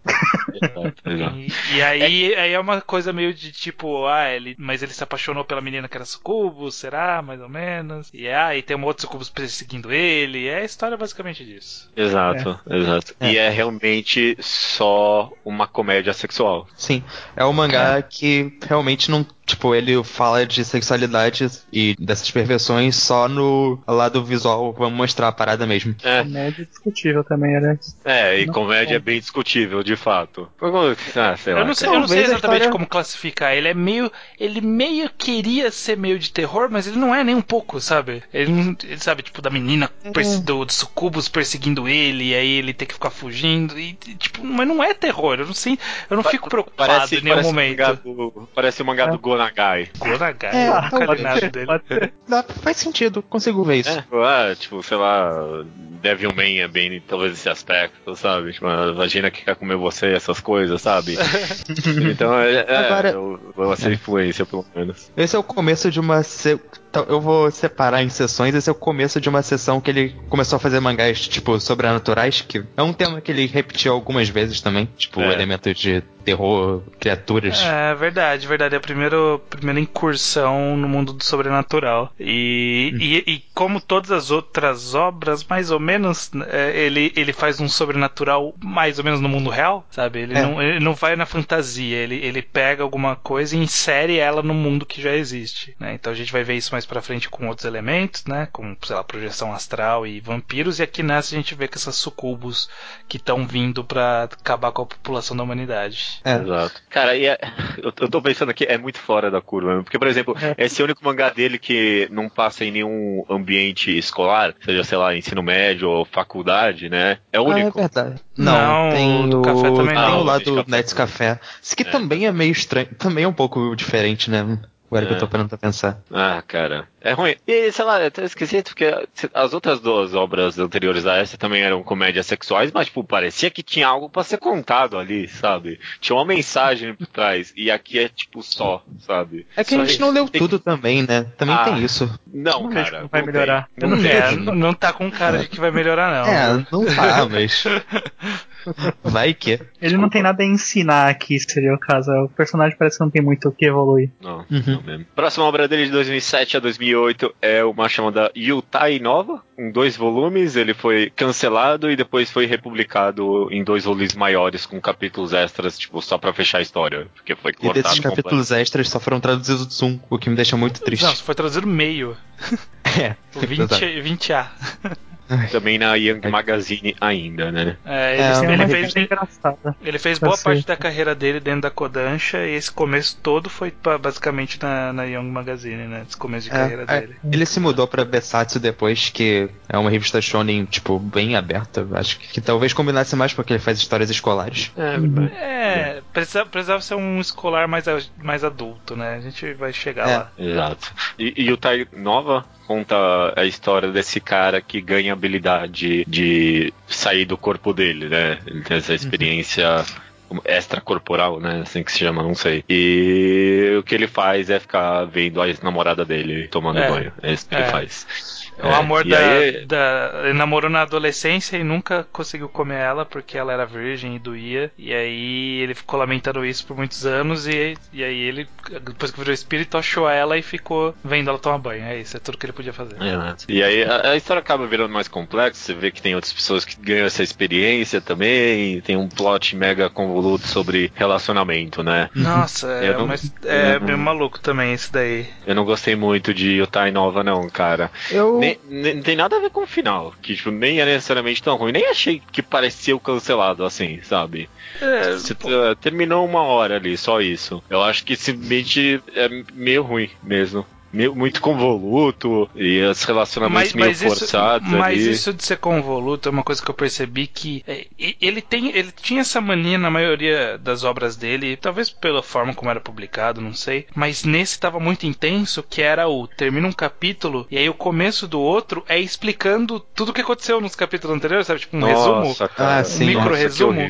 E, e aí, aí é uma coisa meio de tipo, ah, ele, mas ele se apaixonou pela menina que era sucubo, será? Mais ou menos. E aí tem um outro sucubo perseguindo ele. É a história basicamente disso. Exato, exato. É. E é realmente só uma comédia sexual. sim. É um mangá que realmente não. Tipo, ele fala de sexualidade e dessas perversões só no lado visual. Vamos mostrar a parada mesmo. É, Comédia discutível também, era. é e Não, comédia é bem discutível, de fato. Ah, sei lá. Eu não sei, eu não sei exatamente história- como classificar. Ele é meio. Ele meio queria ser meio de terror, mas ele não é nem um pouco, sabe? Ele, não- ele sabe, tipo, da menina perse- do, do sucubus perseguindo ele, e aí ele tem que ficar fugindo. E, tipo, mas não é terror. Eu não sei. Eu não fico preocupado Parece, em nenhum parece, momento. Mangá do, parece o mangá do Gonagai. Gonagai, É, eu ser, dele. pode ser. Dá- faz sentido, consigo ver isso. É, ah, tipo, sei lá, Devilman é bem, talvez esse aspecto, sabe? Tipo, a vagina que quer comer você, essas coisas, sabe? então, é, é Agora- eu, eu essa influência, pelo menos. Esse é o começo de uma. Então, Eu vou separar em sessões. Esse é o começo de uma sessão que ele começou a fazer mangás, tipo, sobrenaturais, que é um tema que ele repetiu algumas vezes também. Tipo, É. elementos de terror, criaturas. É verdade, verdade. É a primeira, primeira incursão no mundo do sobrenatural. E, e, e como todas as outras obras, mais ou menos, é, ele, ele faz um sobrenatural mais ou menos no mundo real, sabe? Ele, É. não, ele não vai na fantasia, ele, ele pega alguma coisa e insere ela no mundo que já existe. Né? Então a gente vai ver isso mais pra frente com outros elementos, né? Com, sei lá, projeção astral e vampiros. E aqui nessa a gente vê com essas sucubos que estão vindo pra acabar com a população da humanidade. É. Exato. Cara, e é- eu, eu tô pensando aqui, é muito fora da curva. né? Porque, por exemplo, esse é o único mangá dele que não passa em nenhum ambiente escolar, seja, sei lá, ensino médio ou faculdade, né? É o Ah, é único. verdade. Não, Não, tem o do o, café também tem não. o lá Ah, o do Nets Nets Café. Isso que É. também é meio estranho. Também é um pouco diferente, né? Agora que eu tô É. parando pra pensar. Ah, cara. É ruim. E, sei lá, é até esquisito, porque as outras duas obras anteriores a essa também eram comédias sexuais, mas, tipo, parecia que tinha algo pra ser contado ali, sabe? Tinha uma mensagem por trás. E aqui é, tipo, só, sabe? É que a Só gente isso. não leu Tem tudo também, né? Também Ah. tem isso. Não, Não cara. como vai não melhorar. tem. Não Não É, não tá com cara de que vai melhorar, não. É, não tá, mas. Vai que. Ele não tem nada a ensinar aqui, seria o caso. O personagem parece que não tem muito o que evoluir. Não, Uhum. não mesmo. Próxima obra dele de 2007 a 2008 é uma chamada Yutai Nova, com dois volumes. Ele foi cancelado e depois foi republicado em dois volumes maiores com capítulos extras, tipo, só pra fechar a história, porque foi E cortado desses completo. capítulos extras só foram traduzidos um, o que me deixa muito triste. Não, foi traduzido meio. É, O 20, 20A. Também na Young Magazine ainda, né? É, É, ele, Tem ele fez, ele fez boa sei. parte da carreira dele dentro da Kodansha e esse começo todo foi pra- basicamente na, na Young Magazine, né? Esse começo de carreira É, é, dele. ele se mudou pra Besatsu depois, que é uma revista shonen, tipo, bem aberta. Acho que, que talvez combinasse mais porque ele faz histórias escolares. É, verdade. É, precisava, precisava ser um escolar mais, mais adulto, né? A gente vai chegar É. lá. Exato. E, e o Tai Nova conta a história desse cara que ganha habilidade de sair do corpo dele, né? Ele tem essa experiência extracorporal, né? Assim que se chama, não sei. E o que ele faz é ficar vendo a ex-namorada dele tomando É. banho. É isso que É. ele faz. O amor da, aí- da. Ele namorou na adolescência e nunca conseguiu comer ela porque ela era virgem e doía. E aí ele ficou lamentando isso por muitos anos. E, e aí ele, depois que virou espírito, achou ela e ficou vendo ela tomar banho. É isso, é tudo que ele podia fazer. Exato. E aí a, a história acaba virando mais complexa, você vê que tem outras pessoas que ganham essa experiência também, tem um plot mega convoluto sobre relacionamento, né? Nossa, é, não- mas é não- meio maluco também esse daí. Eu não gostei muito de Yotai Nova não, cara. Eu. Nem nem, nem- tem nada a ver com o final, que tipo, nem é necessariamente tão ruim. Nem achei que parecia o cancelado assim, sabe? É, Você t- terminou uma hora ali, só isso. Eu acho que simplesmente é meio ruim mesmo. Muito convoluto e os relacionamentos meio forçados isso, mas ali. isso de ser convoluto é uma coisa que eu percebi que é, ele tem ele tinha essa mania na maioria das obras dele, talvez pela forma como era publicado, não sei, mas nesse estava muito intenso, que era o termina um capítulo e aí o começo do outro é explicando tudo o que aconteceu nos capítulos anteriores, sabe, tipo um resumo. Nossa, cara. Ah, sim. Um micro Nossa, resumo.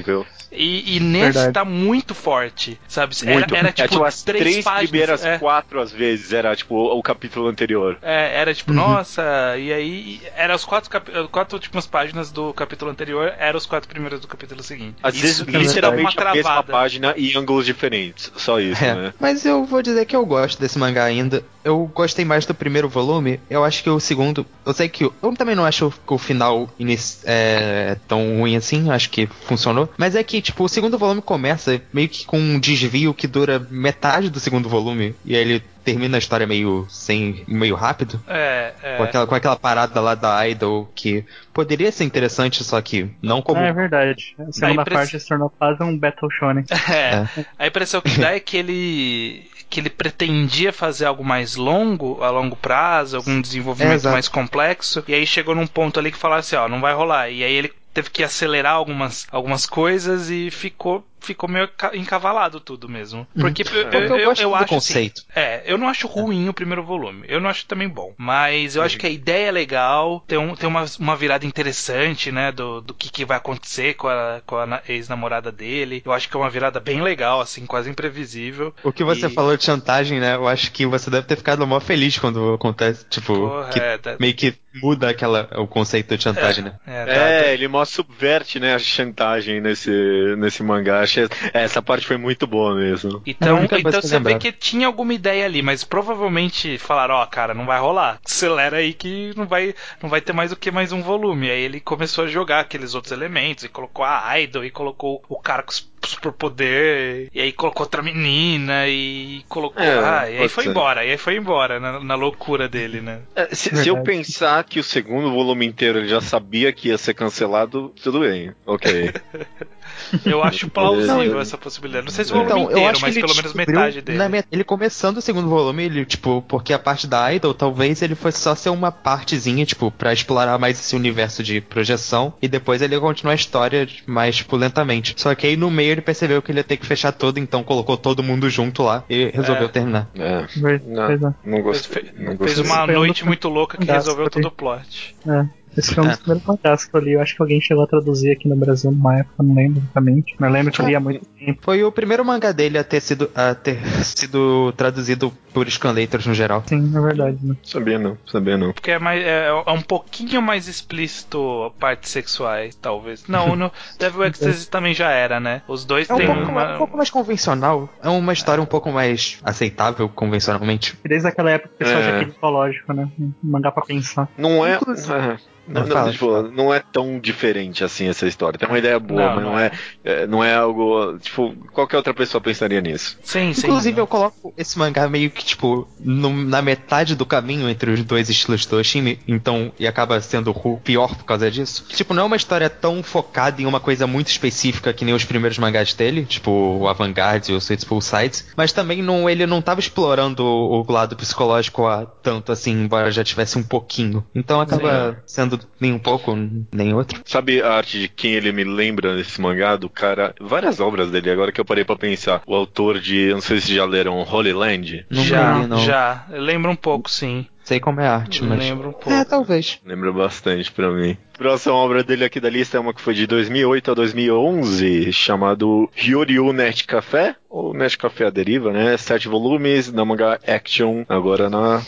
E, e nesse Verdade. tá muito forte, sabe? Muito. Era, era É, tipo, as três, três páginas. primeiras é. quatro, às vezes, era tipo o, capítulo anterior. É, era tipo, nossa, e aí era as quatro, capi- quatro últimas páginas do capítulo anterior, eram os quatro primeiros do capítulo seguinte. Às Isso vezes, literalmente literalmente uma a mesma travada. página em ângulos diferentes. Só isso, É, né? mas eu vou dizer que eu gosto desse mangá ainda. Eu gostei mais do primeiro volume. Eu acho que o segundo. Eu sei que. Eu também não acho que o final inici- é tão ruim assim. Acho que funcionou. Mas é que, tipo, o segundo volume começa meio que com um desvio que dura metade do segundo volume. E aí ele termina a história meio sem. meio rápido. É, é. Com, aquela, com aquela parada lá da Idol que poderia ser interessante, só que não como. Ah, é verdade. A segunda impress- parte se tornou quase um Battle Shonen. É. A impressão que dá é que ele que ele pretendia fazer algo mais longo, a longo prazo, algum É, desenvolvimento mais complexo, e aí chegou num ponto ali que falaram assim, ó, não vai rolar. E aí ele teve que acelerar algumas, algumas coisas e ficou ficou meio ca- encavalado tudo mesmo. Porque, eu, Porque eu, gosto do acho assim, conceito. é, eu não acho ruim o primeiro volume. Eu não acho também bom. Mas eu acho que a ideia é legal. Tem, um, tem uma, uma virada interessante, né? Do, do que, que vai acontecer com a, com a na- ex-namorada dele. Eu acho que é uma virada bem legal, assim, quase imprevisível. O que você E- falou de chantagem, né? Eu acho que você deve ter ficado mó feliz quando acontece, tipo, Porra, que é, da- meio que muda aquela, o conceito de chantagem, né? É, tá- É, ele mó subverte, né, a chantagem nesse, nesse mangá. Achei- Essa parte foi muito boa mesmo. Então, então você vê lembrava. que tinha alguma ideia ali, mas provavelmente falaram, ó, cara, não vai rolar. Acelera aí que não vai, não vai ter mais o que mais um volume. Aí ele começou a jogar aqueles outros elementos e colocou a Idol e colocou o cara com os superpoder, e aí colocou outra menina e colocou. É, ah, e aí foi ser. embora, e aí foi embora na, na loucura dele, né? É, se, se eu pensar que o segundo volume inteiro ele já sabia que ia ser cancelado, tudo bem, ok. Eu acho plausível Não, essa possibilidade. Não sei se o volume Então, eu inteiro, acho que mas pelo menos metade dele. na met- ele começando o segundo volume, ele, tipo, porque a parte da Idol, talvez ele fosse só ser uma partezinha, tipo, pra explorar mais esse universo de projeção, e depois ele ia continuar a história mais, tipo, lentamente. Só que aí no meio ele percebeu que ele ia ter que fechar tudo, então colocou todo mundo junto lá e resolveu É. terminar. É, Não. Não Fez, gostei. Não fez gostei. uma Foi um noite muito louca que resolveu todo o plot. É. Esse foi um dos É. primeiros mangás que eu li. Eu acho que alguém chegou a traduzir aqui no Brasil numa época, não lembro exatamente. Mas eu lembro que eu li há muito Foi o primeiro mangá dele a ter sido, a ter sido traduzido por scanlators no geral. Sim, é verdade. Né? Sabia não, sabia não. Porque é, mais, é, é um pouquinho mais explícito partes sexuais, talvez. Não, no Devil Ecstasy também já era, né? Os dois É um têm pouco, uma. um pouco mais convencional, é uma história um pouco mais aceitável convencionalmente. Desde aquela época o pessoal É. já queria psicológico, né? Um mangá pra pensar. Não é. Inclusive- é, Não, Não, não, tipo, é tão diferente assim essa história. Tem uma ideia boa, Não, mas não não é, é, não é algo. Tipo, qualquer outra pessoa pensaria nisso. Sim, sim. Inclusive, não. eu coloco esse mangá meio que, tipo, no- na metade do caminho entre os dois estilos do Oshimi, então, e acaba sendo o pior por causa disso. Tipo, não é uma história tão focada em uma coisa muito específica que nem os primeiros mangás dele, tipo o Avantgarde e o Suitful Sides, mas também não, ele não tava explorando o, o lado psicológico a tanto assim, embora já tivesse um pouquinho. Então acaba sendo nem um pouco, nem outro. Sabe a arte de quem ele me lembra nesse mangá? Do cara. Várias obras dele, agora que eu parei pra pensar. O autor de. Não sei se já leram Holy Land. Não já, não. já. Lembra um pouco, sim. Sei como é a arte, mas. Lembra um pouco. É, talvez. Lembra bastante pra mim. Próxima obra dele aqui da lista é uma que foi de 2008 a 2011, chamado Hyoryu Net Café, ou Net Café a Deriva, né? Sete volumes, na manga Action, agora na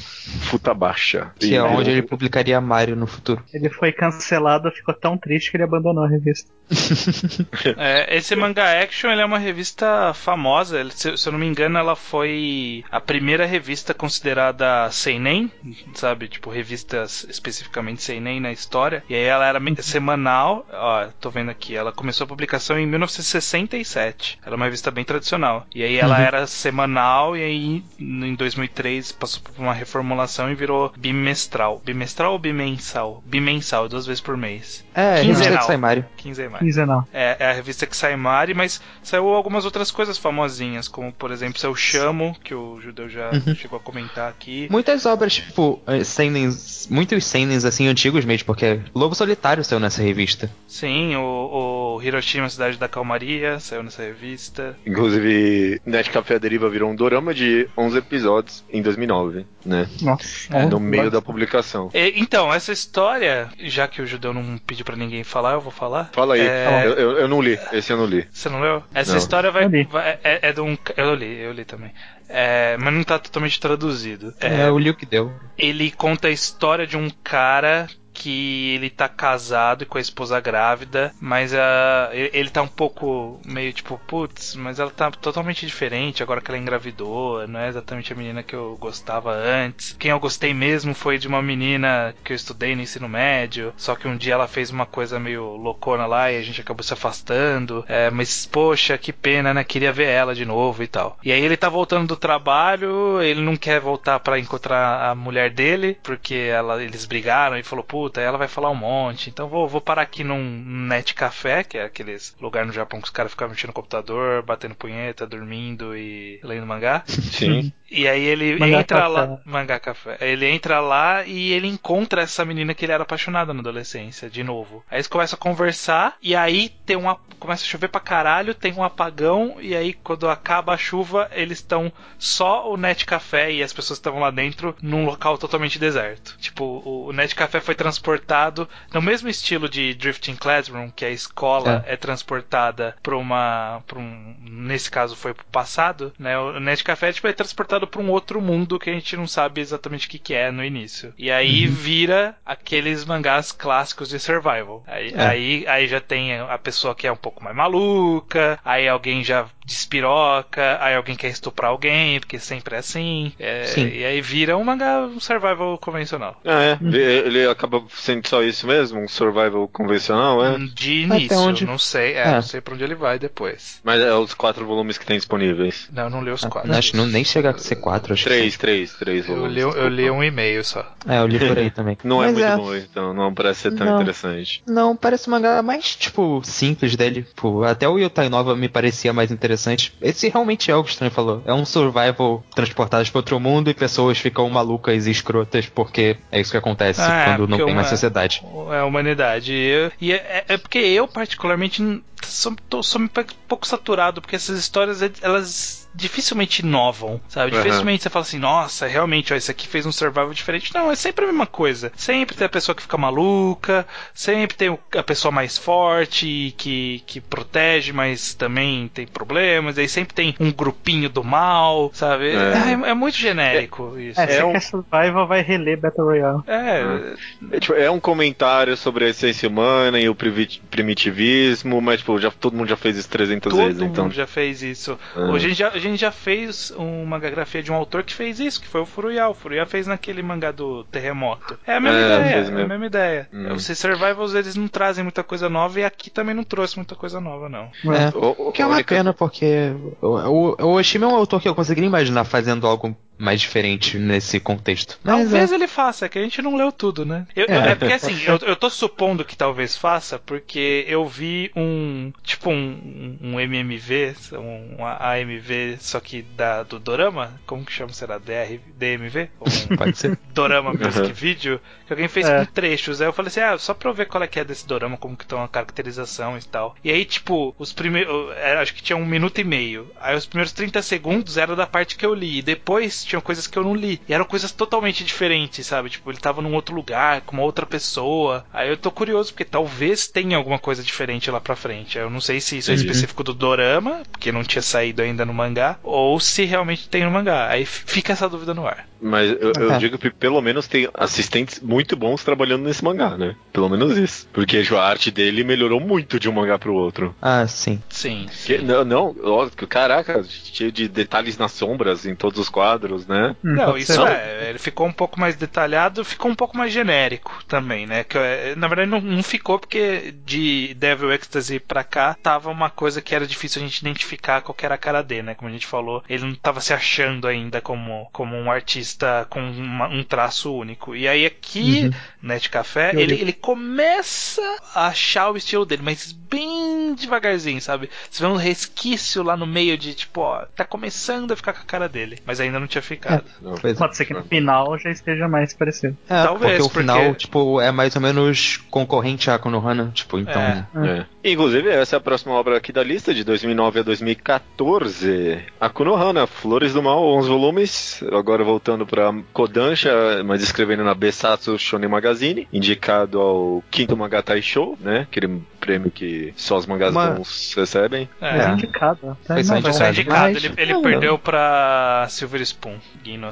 Futabasha. Que é onde ele publicaria Mario no futuro. Ele foi cancelado, ficou tão triste que ele abandonou a revista. É, esse manga Action ele é uma revista famosa. ele- Se, se eu não me engano, ela foi a primeira revista considerada seinen sabe? Tipo, revistas especificamente sem nem na história. E aí ela era semanal, ó, tô vendo aqui, ela começou a publicação em 1967. Era uma revista bem tradicional. E aí ela uhum. era semanal e aí em 2003 passou por uma reformulação e virou bimestral. Bimestral ou bimensal? Bimensal, duas vezes por mês. É, Quinzenal. que sai Mari. Quinzenal. Quinzenal. É, é a revista que sai Mari, mas saiu algumas outras coisas famosinhas, como por exemplo Seu Chamo, que o Judeu já uhum. chegou a comentar aqui. Muitas obras, tipo, eh, seinens, muitos seinens assim antigos mesmo, porque Lobo Solitário saiu nessa revista. Sim, o, o Hiroshima Cidade da Calmaria saiu nessa revista. Inclusive, Net Café Deriva virou um dorama de 11 episódios em 2009, né? Nossa. É, no meio da publicação. E, então, essa história, já que o Judeu não pediu para ninguém falar, eu vou falar. Fala aí. É... Eu, eu, eu, não li, esse eu não li. Você não leu? Essa não. história vai, vai é, é de um. Eu li, eu li também. É, mas não tá totalmente traduzido. É, é o li o que deu. Ele conta a história de um cara que ele tá casado e com a esposa grávida, mas ele tá um pouco meio tipo, putz, mas ela tá totalmente diferente agora que ela engravidou, não é exatamente a menina que eu gostava antes. Quem eu gostei mesmo foi de uma menina que eu estudei no ensino médio, só que um dia ela fez uma coisa meio loucona lá e a gente acabou se afastando. É, mas poxa, que pena, né? Queria ver ela de novo e tal. E aí ele tá voltando do trabalho, ele não quer voltar para encontrar a mulher dele, porque ela, eles brigaram e falou, putz, puta, ela vai falar um monte. Então vou, vou parar aqui num net café, que é aqueles lugar no Japão que os caras ficam mexendo no computador, batendo punheta, dormindo e lendo mangá. Sim. E aí ele mangá entra café. lá, mangá café. Ele entra lá e ele encontra essa menina que ele era apaixonado na adolescência, de novo. Aí eles começam a conversar e aí tem uma começa a chover pra caralho, tem um apagão e aí quando acaba a chuva, eles estão só o net café e as pessoas estavam lá dentro num local totalmente deserto. Tipo, o net café foi transportado no mesmo estilo de Drifting Classroom, que a escola é, é transportada para uma pra um, nesse caso foi pro passado, né? O net café tipo, é transportado para um outro mundo que a gente não sabe exatamente o que, que é no início. E aí uhum. vira aqueles mangás clássicos de survival. Aí, é. aí, aí já tem a pessoa que é um pouco mais maluca, aí alguém já despiroca, aí alguém quer estuprar alguém, porque sempre é assim. É, e aí vira um mangá um survival convencional. Ah, é. Uhum. Ele acaba sendo só isso mesmo? Um survival convencional, é? De início, onde... não sei. É, é, não sei pra onde ele vai depois. Mas é os quatro volumes que tem disponíveis. Não, não li os quatro. Acho que não nem chega a ser quatro, acho Três, três, três volumes. Eu li, eu li um e-mail só. É, eu li por aí também. não é Mas é muito é... bom, então não parece ser tão não. interessante. Não, parece um mangá mais, tipo, simples dele. Pô, até o Yotai Nova me parecia mais interessante. Esse realmente é o que o Estranho falou. É um survival transportado para outro mundo e pessoas ficam malucas e escrotas porque é isso que acontece ah, quando não tem uma, mais sociedade. É a humanidade. E é, é, porque eu, particularmente, sou, tô, sou pouco saturado, porque essas histórias, elas dificilmente inovam, sabe? Uhum. Dificilmente você fala assim, nossa, realmente, ó, esse aqui fez um survival diferente. Não, é sempre a mesma coisa. Sempre tem a pessoa que fica maluca, sempre tem a pessoa mais forte que, que protege, mas também tem problemas. Aí sempre tem um grupinho do mal, sabe? É, é, é muito genérico é, isso. É, é um... survival vai reler Battle Royale. É. É, tipo, é um comentário sobre a essência humana e o primitivismo, mas tipo, já, todo mundo já fez isso 300 todo vezes. Então... Todo mundo já fez isso. Hoje a gente já, gente já fez uma grafia de um autor que fez isso, que foi o Furuya. O Furuya fez naquele mangá do terremoto. É a mesma é, ideia, é a mesma ideia. Hum. Os survivals eles não trazem muita coisa nova e aqui também não trouxe muita coisa nova, não. É, o, o, que é uma pena, porque o, o, o Oshima é um autor que eu conseguiria imaginar fazendo algo mais diferente nesse contexto. Mas talvez é... ele faça, é que a gente não leu tudo, né? Eu, é. é. porque assim, eu, eu tô supondo que talvez faça, porque eu vi um. Tipo um, um MMV, um AMV, só que da, do Dorama, como que chama? Será? DR, DMV? Um Pode ser. Dorama Music uhum. Video, que alguém fez é. com trechos. Aí eu falei assim, ah, só pra eu ver qual é que é desse Dorama, como que estão a caracterização e tal. E aí, tipo, os primeiros. Acho que tinha um minuto e meio. Aí os primeiros 30 segundos era da parte que eu li. E depois tinham coisas que eu não li. E eram coisas totalmente diferentes, sabe? Tipo, ele tava num outro lugar, com uma outra pessoa. Aí eu tô curioso, porque talvez tenha alguma coisa diferente lá pra frente. Eu não sei se isso é uhum. específico do Dorama, porque não tinha saído ainda no mangá, ou se realmente tem no mangá. Aí fica essa dúvida no ar. Mas eu, eu digo pelo menos tem assistentes muito bons trabalhando nesse mangá, né? Pelo menos isso. Porque a arte dele melhorou muito de um mangá pro outro. Ah, sim. Sim. Que- não, não, ó, caraca, cheio de detalhes nas sombras em todos os quadros, né? Hum, Não, isso ser. é. Ele ficou um pouco mais detalhado, ficou um pouco mais genérico também, né? Que, é, na verdade, não, não ficou porque de Devil Ecstasy pra cá tava uma coisa que era difícil a gente identificar qual que era a cara dele, né? Como a gente falou, ele não tava se achando ainda como, como um artista com uma- um traço único. E aí aqui, né, de café, Eu ele, li. ele começa a achar o estilo dele, mas bem devagarzinho, sabe? Você vê um resquício lá no meio de tipo, ó, tá começando a ficar com a cara dele, mas ainda não tinha ficado. Não. Pois é. Pode ser que no final já esteja mais parecido. É, Talvez, porque o porque- final, tipo, é mais ou menos concorrente a Konohana, tipo, então... É. É. Inclusive, essa é a próxima obra aqui da lista, de 2009 a 2014. A Konohana, Flores do Mal, 11 volumes. Agora voltando pra Kodansha, mas escrevendo na Besatsu Shonen Magazine. Indicado ao quinto Magatai Show, né? Aquele prêmio que só os mangás Uma- bons recebem. É. Mas indicado. Tá? Foi só Foi indicado. Ele, ele perdeu pra Silver Spoon.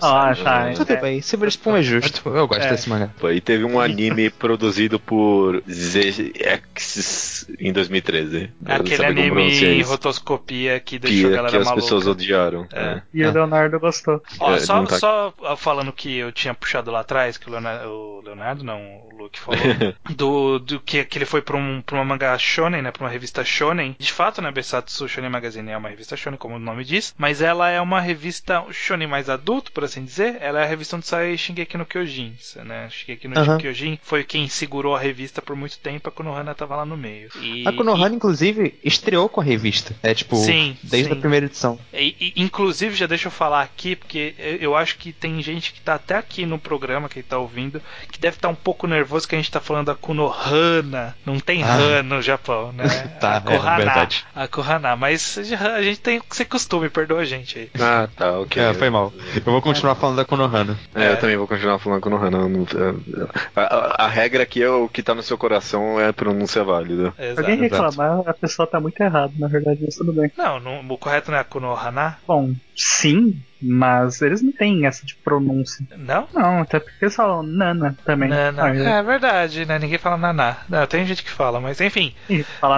Ah, tá. Tudo é. bem, Silver Spoon é justo. Eu gosto É. desse mangá. E teve um anime produzido por ZX em 2013. Eu Aquele anime em rotoscopia que deixou a Que, galera que as maluca. pessoas odiaram. É. É. E o Leonardo gostou. Ó, É, só, tá- só falando que eu tinha puxado lá atrás, que o Leonardo, o Leonardo não, o Luke falou, do, do que, que ele foi pra, um, pra uma manga shonen, né, pra uma revista shonen. De fato, né, Besatsu Shonen Magazine é uma revista shonen, como o nome diz, mas ela é uma revista shonen mais adulto, por assim dizer. Ela é a revista onde sai Shingeki no Kyojin, né? Shingeki no Aham. Kyojin foi quem segurou a revista por muito tempo, a Konohana tava lá no meio. E, A Konohana, inclusive, estreou com a revista. É, tipo, Sim, desde sim. a primeira edição. E- e, inclusive, já deixa eu falar aqui, porque eu- eu acho que tem gente que tá até aqui no programa, que tá ouvindo, que deve estar um pouco nervoso que a gente tá falando da Konohana. Não tem Ah. Han no Japão, né? Tá, a é Kohana. verdade. a Kohana. Mas a gente tem que ser costume, perdoa a gente aí. Ah, tá, ok. É, foi mal. Eu vou continuar falando da Konohana. É, É. eu também vou continuar falando com o Nohana. não- A, a- a regra aqui é o que tá no seu coração é pronúncia válida. Exato. Alguém exato. reclamar, a pessoa tá muito errada, na verdade, mas tudo bem. Não, não, o correto não é a Konohana? Bom, sim, mas eles não têm essa de pronúncia. Não? Não, até porque eles falam Nana também. Nana. Ah, É verdade, né? Ninguém fala naná. Não, tem gente que fala, mas enfim. e Fala.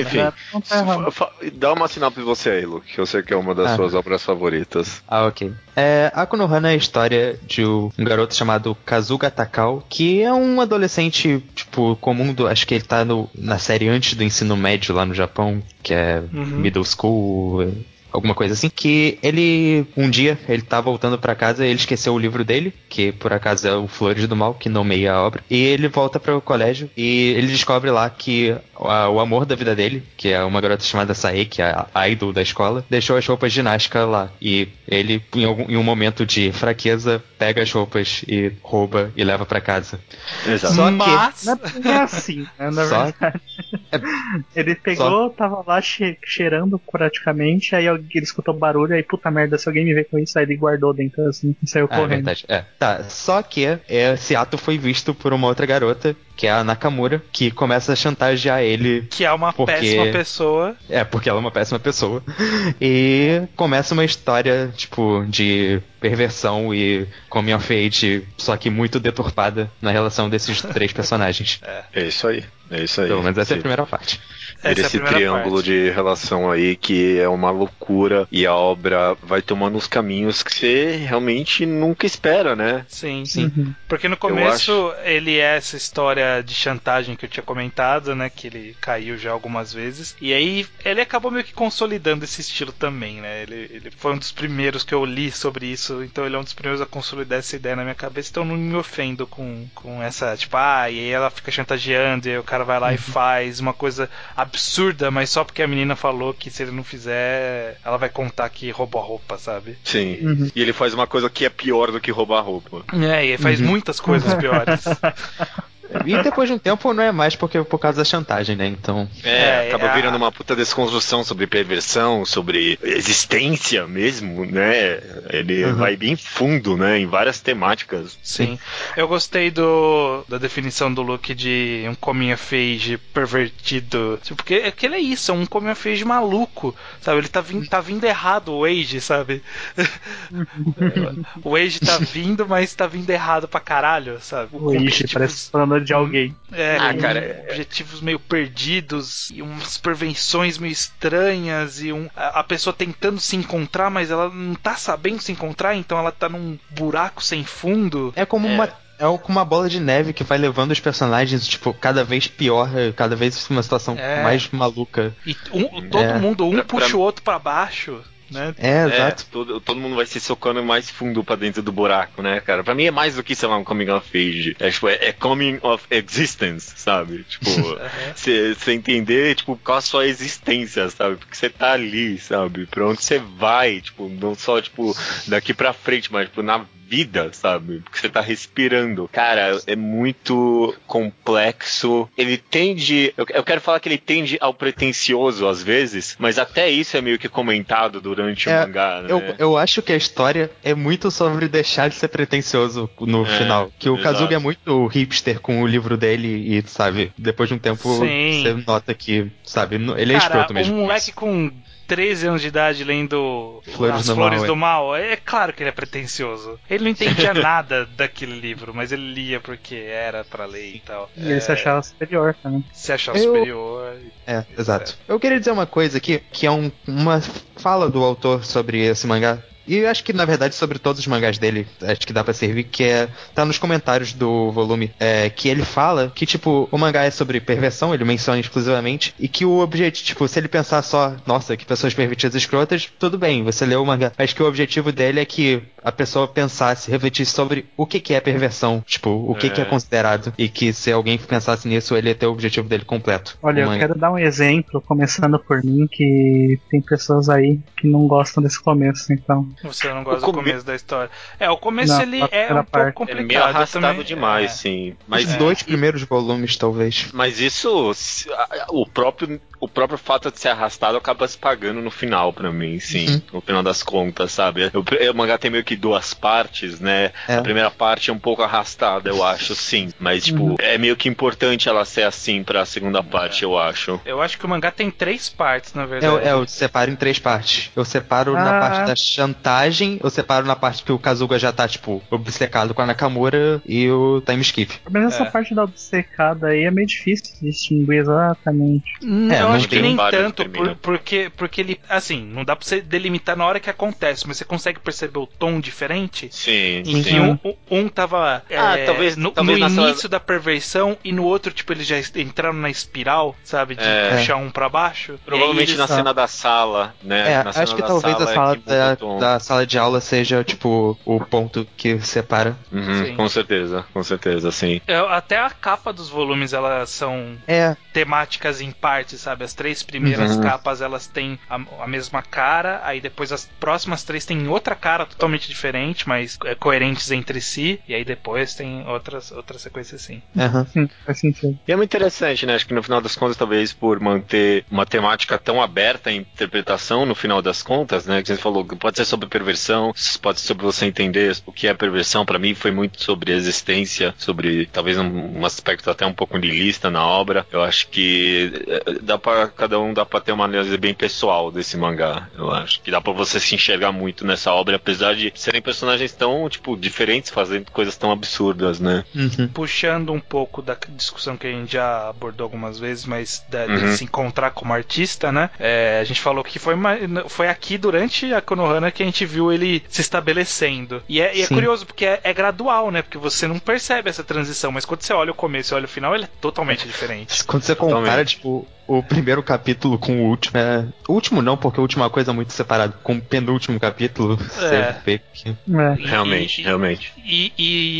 Enfim. né? Não tá Dá uma sinopse você aí, Luke, que eu sei que é uma das Ah. suas obras favoritas. Ah, ok. É, a Konohana é a história de um garoto chamado Kazuga Takao, que é um adolescente, tipo, comum, do, acho que ele tá no, na série antes do ensino médio lá no Japão, que é Uhum. middle school, é, alguma coisa assim, que ele, um dia, ele tá voltando pra casa e ele esqueceu o livro dele, que por acaso é o Flores do Mal, que nomeia a obra, e ele volta pro colégio e ele descobre lá que a- o amor da vida dele, que é uma garota chamada Sae, que é a idol da escola, deixou as roupas de ginástica lá. E ele, em, algum, em um momento de fraqueza, pega as roupas e rouba e leva pra casa. Exato. Só que- mas... Não é assim, né, na Só- verdade. É- Ele pegou, tava lá che- cheirando praticamente, aí alguém- ele escutou barulho, aí puta merda, se alguém me ver com isso, aí ele guardou dentro assim e saiu Ah, é correndo. verdade. É. Tá, só que esse ato foi visto por uma outra garota, que é a Nakamura, que começa a chantagear ele. Que é uma Porque- péssima pessoa. É, porque ela é uma péssima pessoa. E começa uma história, tipo, de perversão e coming of age, só que muito deturpada na relação desses três personagens. É isso aí. É isso aí. Pelo menos essa é a primeira parte. Essa é esse primeira triângulo parte. de relação aí que é uma loucura e a obra vai tomando uns caminhos que você realmente nunca espera, né? Sim, Sim. Uhum. Porque no começo ele é essa história de chantagem que eu tinha comentado, né? Que ele caiu já algumas vezes. E aí ele acabou meio que consolidando esse estilo também, né? Ele, ele foi um dos primeiros que eu li sobre isso, então ele é um dos primeiros a consolidar essa ideia na minha cabeça, então eu não me ofendo com, com essa, tipo, ah, e aí ela fica chantageando, e aí o cara vai lá e faz uma coisa absurda, mas só porque a menina falou que se ele não fizer, ela vai contar que roubou a roupa, sabe? Sim. Uhum. E ele faz uma coisa que é pior do que roubar roupa. É, e ele faz muitas coisas piores. E depois de um tempo não é mais porque por causa da chantagem, né? Então. É, É, acaba a- virando uma puta desconstrução sobre perversão, sobre existência mesmo, né? Ele Uhum. vai bem fundo, né? Em várias temáticas. Sim. Eu gostei do da definição do Luke de um coming of age pervertido. Tipo, Porque é que ele é isso, é um coming of age maluco, sabe? Ele tá vindo, tá vindo errado o age, sabe? o age tá vindo, mas tá vindo errado pra caralho, sabe? O Ishi objetivos- parece falando de alguém. É, Ah, cara, objetivos meio perdidos e umas prevenções meio estranhas e um, a, a pessoa tentando se encontrar, mas ela não tá sabendo se encontrar, então ela tá num buraco sem fundo. É como uma. É como uma bola de neve que vai levando os personagens, tipo, cada vez pior, cada vez uma situação É. mais maluca. E um- todo É. mundo, um Pra- puxa pra- o outro pra baixo, né? É, É, exato. todo, todo mundo vai se socando mais fundo pra dentro do buraco, né, cara? Pra mim é mais do que, sei lá, um coming of age. É, tipo, é, é coming of existence, sabe? Tipo, você entender, tipo, qual a sua existência, sabe? Porque você tá ali, sabe? Pra onde você vai, tipo, não só, tipo, daqui pra frente, mas, tipo, na vida, sabe? Porque você tá respirando. Cara, é muito complexo. Ele tende. Eu, eu quero falar que ele tende ao pretencioso às vezes, mas até isso é meio que comentado durante É, o mangá, né? Eu, eu acho que a história é muito sobre deixar de ser pretencioso no É, final. Que o exato. Kazuga é muito hipster com o livro dele e, sabe, depois de um tempo Sim. você nota que, sabe, ele é Cara, escroto um mesmo. com moleque com 13 anos de idade lendo Flores As do Flores Mal, é. do Mal, é claro que ele é pretencioso. Ele não entendia nada daquele livro, mas ele lia porque era pra ler e tal. E ele se achava superior também. Se achava Eu- superior. É, exato. Eu queria dizer uma coisa aqui, que é um- uma fala do autor sobre esse mangá. E eu acho que, na verdade, sobre todos os mangás dele, acho que dá pra servir, que é. Tá nos comentários do volume. É, que ele fala que, tipo, o mangá é sobre perversão, ele menciona exclusivamente, e que o objetivo, tipo, se ele pensar só, nossa, que pessoas pervertidas escrotas, tudo bem, você leu o mangá. Mas que o objetivo dele é que a pessoa pensasse, refletisse sobre o que, que é perversão, tipo, o que, É. que é considerado. E que se alguém pensasse nisso, ele ia ter o objetivo dele completo. Olha, eu quero dar um exemplo, começando por mim, que tem pessoas aí que não gostam desse começo, então. Você não gosta O do come- começo da história. É, o começo Não, ele a é um parte. pouco É complicado. meio arrastado também, demais, é. sim. Os Mas, dois primeiros volumes, talvez. mas isso, se- a- o próprio, o próprio fato de ser arrastado acaba se pagando no final pra mim, sim. Uhum. No final das contas, sabe? O, o mangá tem meio que duas partes, né? É. A primeira parte é um pouco arrastada, eu acho, sim. Mas, tipo, Uhum. é meio que importante ela ser assim pra segunda parte, eu acho. Eu acho que o mangá tem três partes, na É, verdade. é, eu separo em três partes. Eu separo na Ah. parte da chantagem, eu separo na parte que o Kazuga já tá, tipo, obcecado com a Nakamura e o time skip. Mas essa É. parte da obcecada aí é meio difícil de distinguir exatamente. Hum, É, eu não acho que nem tanto, por- porque, porque ele, assim, não dá pra você delimitar na hora que acontece, mas você consegue perceber o tom diferente? Sim, Em que sim. um, um tava Ah, é, talvez- no, talvez no na sala- início da perversão e no outro, tipo, eles já entraram na espiral, sabe? De É. puxar um pra baixo. Provavelmente na cena da sala, né? É, Na cena acho que da talvez a é sala que muda da, da sala de aula seja, tipo, o ponto que separa. Uhum, Sim. com certeza, com certeza, sim. É, Até a capa dos volumes, elas são É, temáticas em partes, sabe? As três primeiras Uhum. capas, elas têm a, a mesma cara, aí depois as próximas três têm outra cara totalmente diferente, mas é, coerentes entre si, e aí depois tem outras, outras sequências assim. Sim, faz sentido. E é muito interessante, né? Acho que no final das contas, talvez por manter uma temática tão aberta em interpretação, no final das contas, né? Que você falou, que pode ser sobre perversão, pode ser sobre você entender o que é perversão. Pra mim, foi muito sobre existência, sobre talvez um, um aspecto até um pouco niilista na obra. Eu acho que eh, dá para cada um dá pra ter uma análise bem pessoal desse mangá. Eu acho que dá pra você se enxergar muito nessa obra, apesar de serem personagens tão, tipo, diferentes, fazendo coisas tão absurdas, né? Uhum. Puxando um pouco da discussão que a gente já abordou algumas vezes, mas da, Uhum. se encontrar como artista, né? É, a gente falou que foi, uma- foi aqui durante a Konohana que a gente viu ele se estabelecendo. E é, e é curioso, porque é, é gradual, né? Porque você não percebe essa transição, mas quando você olha o começo e olha o final, ele é totalmente diferente. Quando você compara, Totalmente. tipo, o primeiro capítulo com o último. É, o último não, porque o último é uma coisa muito separada. Com o penúltimo capítulo, É. você vê que. É. Realmente, e- realmente. E,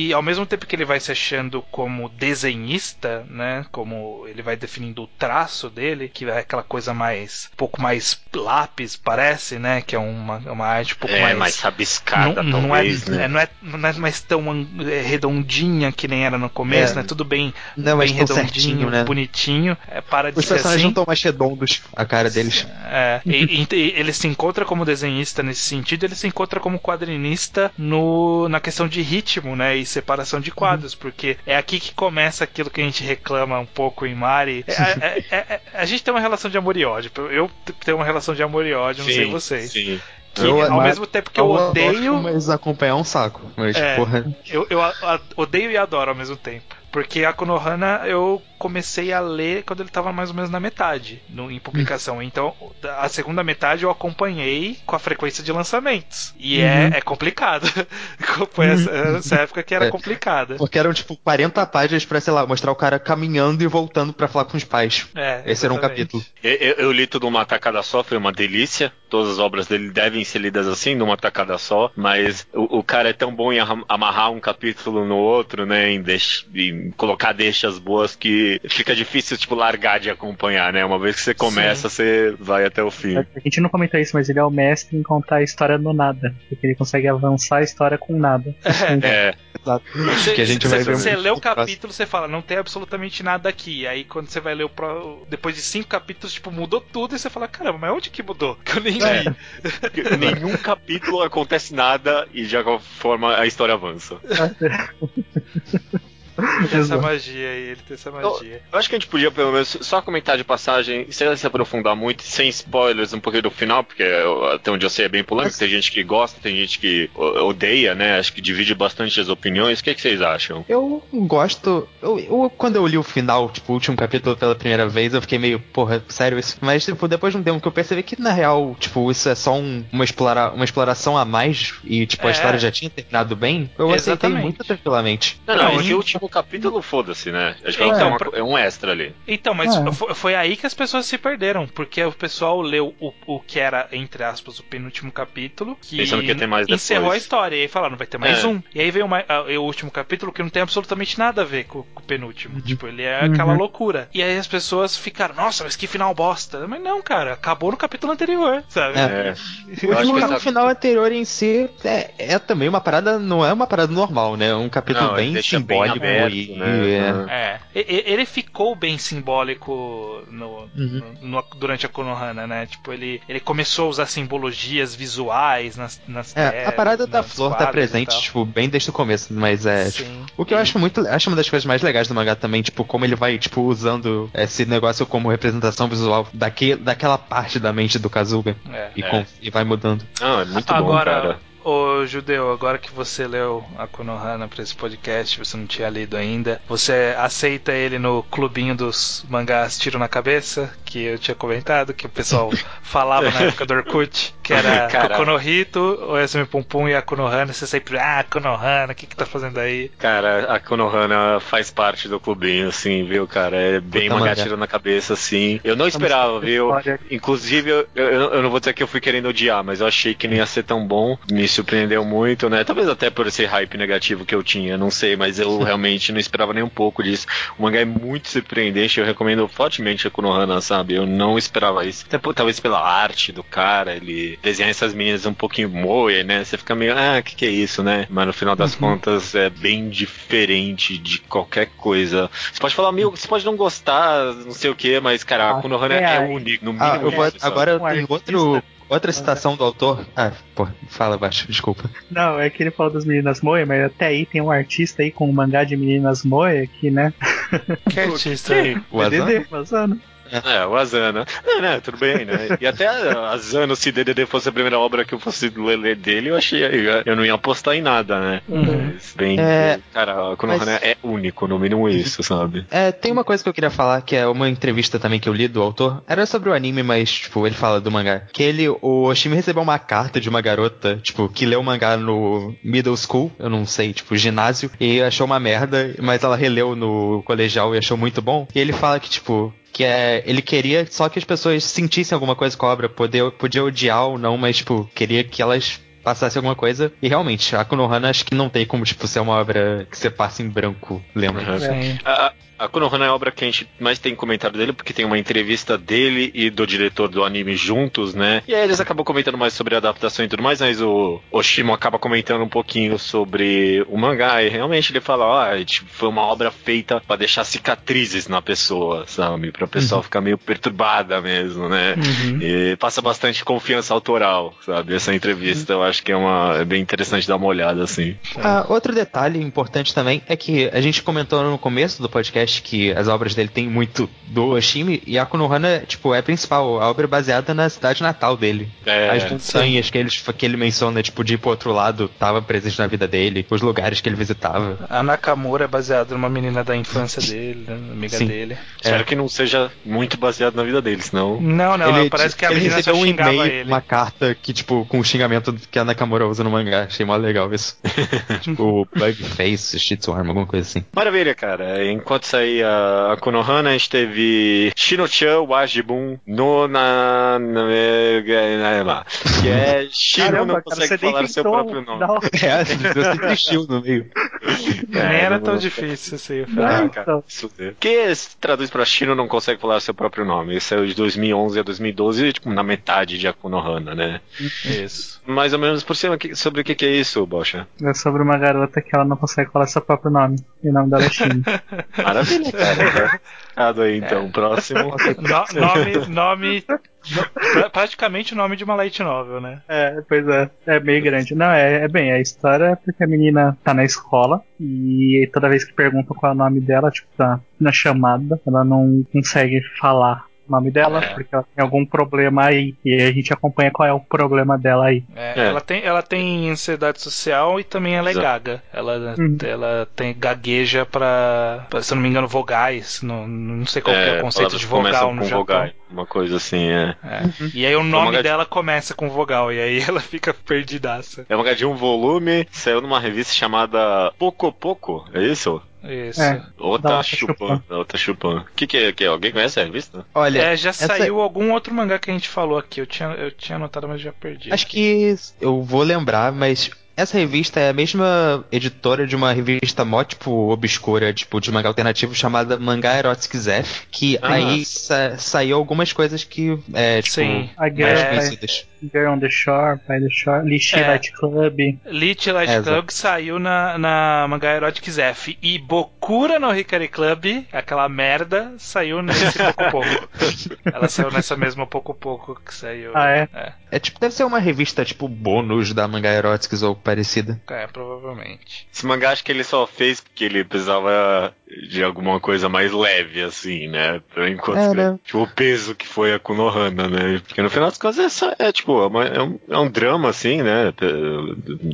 e ao mesmo tempo que ele vai se achando como desenhista, né? Como ele vai definindo o traço dele, que é aquela coisa mais. um pouco mais lápis, parece, né? Que é uma, uma arte um pouco É, mais. mais rabiscada, não, não é, talvez, né? é, não, é, não é mais tão é, redondinha que nem era no começo, É. né? Tudo bem, Não, bem tão redondinho, certinho, né? bonitinho. É, para de ser personagens assim. não estão mais redondos, a cara deles. É, e- e- e ele se encontra como desenhista nesse sentido, ele se encontra como quadrinista no, na questão de ritmo, né? E separação de quadros, porque é aqui que começa aquilo que a gente reclama um pouco em Mari. É, é- é- é- a gente tem uma relação de amor e ódio. Eu tenho uma relação de amor e ódio, não sei vocês. Sim. Que Eu- ao mas- mesmo tempo que eu odeio, Mas acompanhar é um saco. Mas, É. porra. eu, eu a- a- odeio e adoro ao mesmo tempo. Porque a Konohana eu comecei a ler quando ele estava mais ou menos na metade no, em publicação. Então, a segunda metade eu acompanhei com a frequência de lançamentos. E é, é complicado. Foi essa, essa época que era É. complicada. Porque eram tipo 40 páginas pra, sei lá, mostrar o cara caminhando e voltando pra falar com os pais. É, Esse era um exatamente. capítulo. Eu, eu- li tudo numa tacada só, foi uma delícia. Todas as obras dele devem ser lidas assim, numa tacada só. Mas o, o cara é tão bom em amarrar um capítulo no outro, né? Em, deix- em colocar deixas boas que fica difícil, tipo, largar de acompanhar, né? Uma vez que você começa, você vai até o fim. A gente não comentou isso, mas ele é o mestre em contar a história no nada. Porque ele consegue avançar a história com nada. É, Você, Que a gente vai ver você lê o capítulo, você fala, não tem absolutamente nada aqui. Aí quando você vai ler o pro... depois de cinco capítulos, tipo, mudou tudo e você fala, caramba, mas onde que mudou? Que eu nem É. li. nenhum capítulo acontece nada e de alguma forma a história avança. Ele tem essa Exato. magia aí, ele tem essa magia. Eu acho que a gente podia, pelo menos, só comentar de passagem, sem se aprofundar muito, sem spoilers, um pouquinho do final, porque eu- até onde eu sei é bem polêmico. Tem gente que gosta, tem gente que o- odeia, né? Acho que divide bastante as opiniões. O que, que vocês acham? Eu gosto. Eu, eu- quando eu li o final, tipo, o último capítulo pela primeira vez, eu fiquei meio, porra, sério isso? Mas, tipo, depois de um tempo que eu percebi que, na real, tipo, isso é só um- uma, explora, uma exploração a mais e, tipo, a É. história já tinha terminado bem, eu aceitei Exatamente. muito tranquilamente. Não, não, Não, esse e- último capítulo, foda-se, né? Acho que Então, é, uma pra- co- é um extra ali. Então, mas É. foi, aí que as pessoas se perderam, porque o pessoal leu o, o que era, entre aspas, o penúltimo capítulo, que Pensando que ia ter mais encerrou depois. a história, e aí falaram, vai ter mais É. um. E aí veio mais- a- o último capítulo que não tem absolutamente nada a ver com, com o penúltimo. Tipo, ele é aquela Uhum. loucura. E aí as pessoas ficaram, nossa, mas que final bosta. Mas não, cara, acabou no capítulo anterior, sabe? É. O, que o essa- final anterior em si é, é também uma parada, não é uma parada normal, né? É um capítulo Não, bem deixa bem simbólico aberto, e, né? é-. É, ele ficou bem simbólico no, Uhum. no- no- durante a Konohana, né? Tipo, ele, ele começou a usar simbologias visuais nas, nas É, telas, a parada da flor tá presente, tipo, bem desde o começo, mas é. tipo, Sim. o que eu acho muito. Acho uma das coisas mais legais do mangá também, tipo, como ele vai, tipo, usando esse negócio como representação visual daque, daquela parte da mente do Kazuga. É. E, É. com- e vai mudando. Não, é muito bom, Agora, cara. Ô Judeu, agora que você leu a Konohana pra esse podcast, você não tinha lido ainda, você aceita ele no clubinho dos mangás Tiro na Cabeça, que eu tinha comentado, que o pessoal falava na época do Orkut, que era Caralho. Konohito, o Yasumi Pum Pum e a Konohana, você sempre, ah, Konohana, o que que tá fazendo aí? Cara, a Konohana faz parte do clubinho, assim, viu, cara? É bem Puta mangá. gatira na cabeça, assim. Eu não esperava, viu? Inclusive, eu, eu, eu não vou dizer que eu fui querendo odiar, mas eu achei que não ia ser tão bom. Me surpreendeu muito, né? Talvez até por esse hype negativo que eu tinha, não sei, mas eu realmente não esperava nem um pouco disso. O mangá é muito surpreendente, eu recomendo fortemente a Konohana, sabe? Eu não esperava isso. Até por- talvez pela arte do cara, ele desenhar essas meninas um pouquinho moia, né? Você fica meio, ah, o que, que é isso, né? Mas no final das contas é bem diferente de qualquer coisa. Você pode falar, meu, você pode não gostar, não sei o que, mas, cara, a Ah, Konohana é é aí. único, no mínimo. Ah, eu vou, agora eu Um tenho outro, outra citação do autor. Ah, pô, fala baixo, desculpa. Não, é que ele falou das meninas Moe, mas até aí tem um artista aí com um mangá de meninas Moe que, né? Que artista? Quem? O Vazando. É, o Azana. É, né, tudo bem, né? E até a Azana, se DDD fosse a primeira obra que eu fosse ler dele, eu achei. Eu não ia apostar em nada, né? Mas, bem. É, cara, Konohana mas- é único, no mínimo isso, sabe? É, tem uma coisa que eu queria falar, que é uma entrevista também que eu li do autor. Era sobre o anime, mas, tipo, ele fala do mangá. Que ele, o Oshimi recebeu uma carta de uma garota, tipo, que leu o mangá no middle school, eu não sei, tipo, ginásio, e achou uma merda, mas ela releu no colegial e achou muito bom. E ele fala que, tipo, que é ele queria só que as pessoas sentissem alguma coisa com a obra, poder, podia odiar ou não, mas tipo, queria que elas passasse alguma coisa. E realmente, a Konohana acho que não tem como, tipo, ser uma obra que você passa em branco, lembra? Uhum. A, a Konohana é a obra que a gente mais tem comentário dele, porque tem uma entrevista dele e do diretor do anime juntos, né? E aí eles acabam comentando mais sobre a adaptação e tudo mais, mas o Oshimo acaba comentando um pouquinho sobre o mangá, e realmente ele fala, ó, ah, tipo, foi uma obra feita pra deixar cicatrizes na pessoa, sabe? Pra pessoa ficar meio perturbada mesmo, né? Uhum. E passa bastante confiança autoral, sabe? Essa entrevista eu acho que é, uma, é bem interessante dar uma olhada, assim. Ah, outro detalhe importante também é que a gente comentou no começo do podcast que as obras dele têm muito do Oshimi e a Konohana, tipo, é a principal. A obra é baseada na cidade natal dele. É, as montanhas que ele, que ele menciona, tipo, de ir pro outro lado, tava presente na vida dele, os lugares que ele visitava. A Nakamura é baseada numa menina da infância dele, né, amiga Sim. dele. Espero que não seja muito baseado na vida dele, senão. Não, não, ele, parece que a ele menina só recebeu um xingava e-mail, ele. uma carta que, tipo, com o xingamento que a Nakamura usa no mangá. Achei mó legal isso. tipo, Bugface, Shitswarm, alguma coisa assim. Maravilha, cara. Enquanto saía a Konohana, a gente teve Shino-chan Wajibun no na, na, na, na que é Shino Caramba, não cara, consegue nem falar seu tentou próprio nome. dar o- É, você tristiu no meio. Nem É, era não tão difícil isso aí. eu Ah, falei. cara, isso deu. que se traduz pra Shino não consegue falar seu próprio nome. Esse é o de 2011 a 2012, tipo, na metade de Akunohana, né? Isso. Mais ou menos por cima, sobre o que, que é isso, Bocha? É sobre uma garota que ela não consegue falar seu próprio nome. E o nome dela é Shin. Maravilha, cara. Errado aí, então. Próximo. No- nome, nome. no- pra- praticamente o nome de uma light novel, né? É, pois é. É meio grande. Não, é, é bem, a história é porque a menina tá na escola e toda vez que perguntam qual é o nome dela, tipo, tá na chamada, ela não consegue falar nome dela, É. porque ela tem algum problema aí. E a gente acompanha qual é o problema dela aí. É, É. Ela, tem, ela tem ansiedade social e também ela é Exato. gaga. Ela, Uhum. ela tem gagueja pra, pra, se eu não me engano, vogais. Não, não sei qual que é o conceito palavras de vogal no com Japão. vogal, Uma coisa assim, é. É. E aí o nome dela começa com vogal, e aí ela fica perdidaça. É uma de um volume, saiu numa revista chamada Poco Poco, é isso? Isso. É. Ota Da Ota Chupan. Ota Chupan. O que, que é? Que é? Alguém conhece a revista? Olha, É, já essa- saiu algum outro mangá que a gente falou aqui. Eu tinha, eu tinha anotado, mas já perdi. Acho que eu vou lembrar, mas essa revista é a mesma editora de uma revista mó, tipo, obscura, tipo, de mangá alternativo chamada Mangá Erotic Zef, que Ah. aí sa- saiu algumas coisas que, é, tipo, Sim. Mais É. conhecidas. Girl on the Shore, By the Shore, Lishi É. Light Club. Lit Light É, Club saiu na, na mangá Erotic Zef. E Bokura no Hikari Club, aquela merda, saiu nesse pouco pouco. Ela saiu nessa mesma pouco pouco que saiu. Ah, é? É, É tipo, deve ser uma revista, tipo, bônus da Mangá Erotics ou parecida. é, provavelmente. Esse mangá acho que ele só fez porque ele precisava de alguma coisa mais leve, assim, né? Pra enquanto É, né? Tipo, o peso que foi a Konohana, né? Porque no final das contas é, só, é tipo, é, uma- é um, é um drama, assim, né?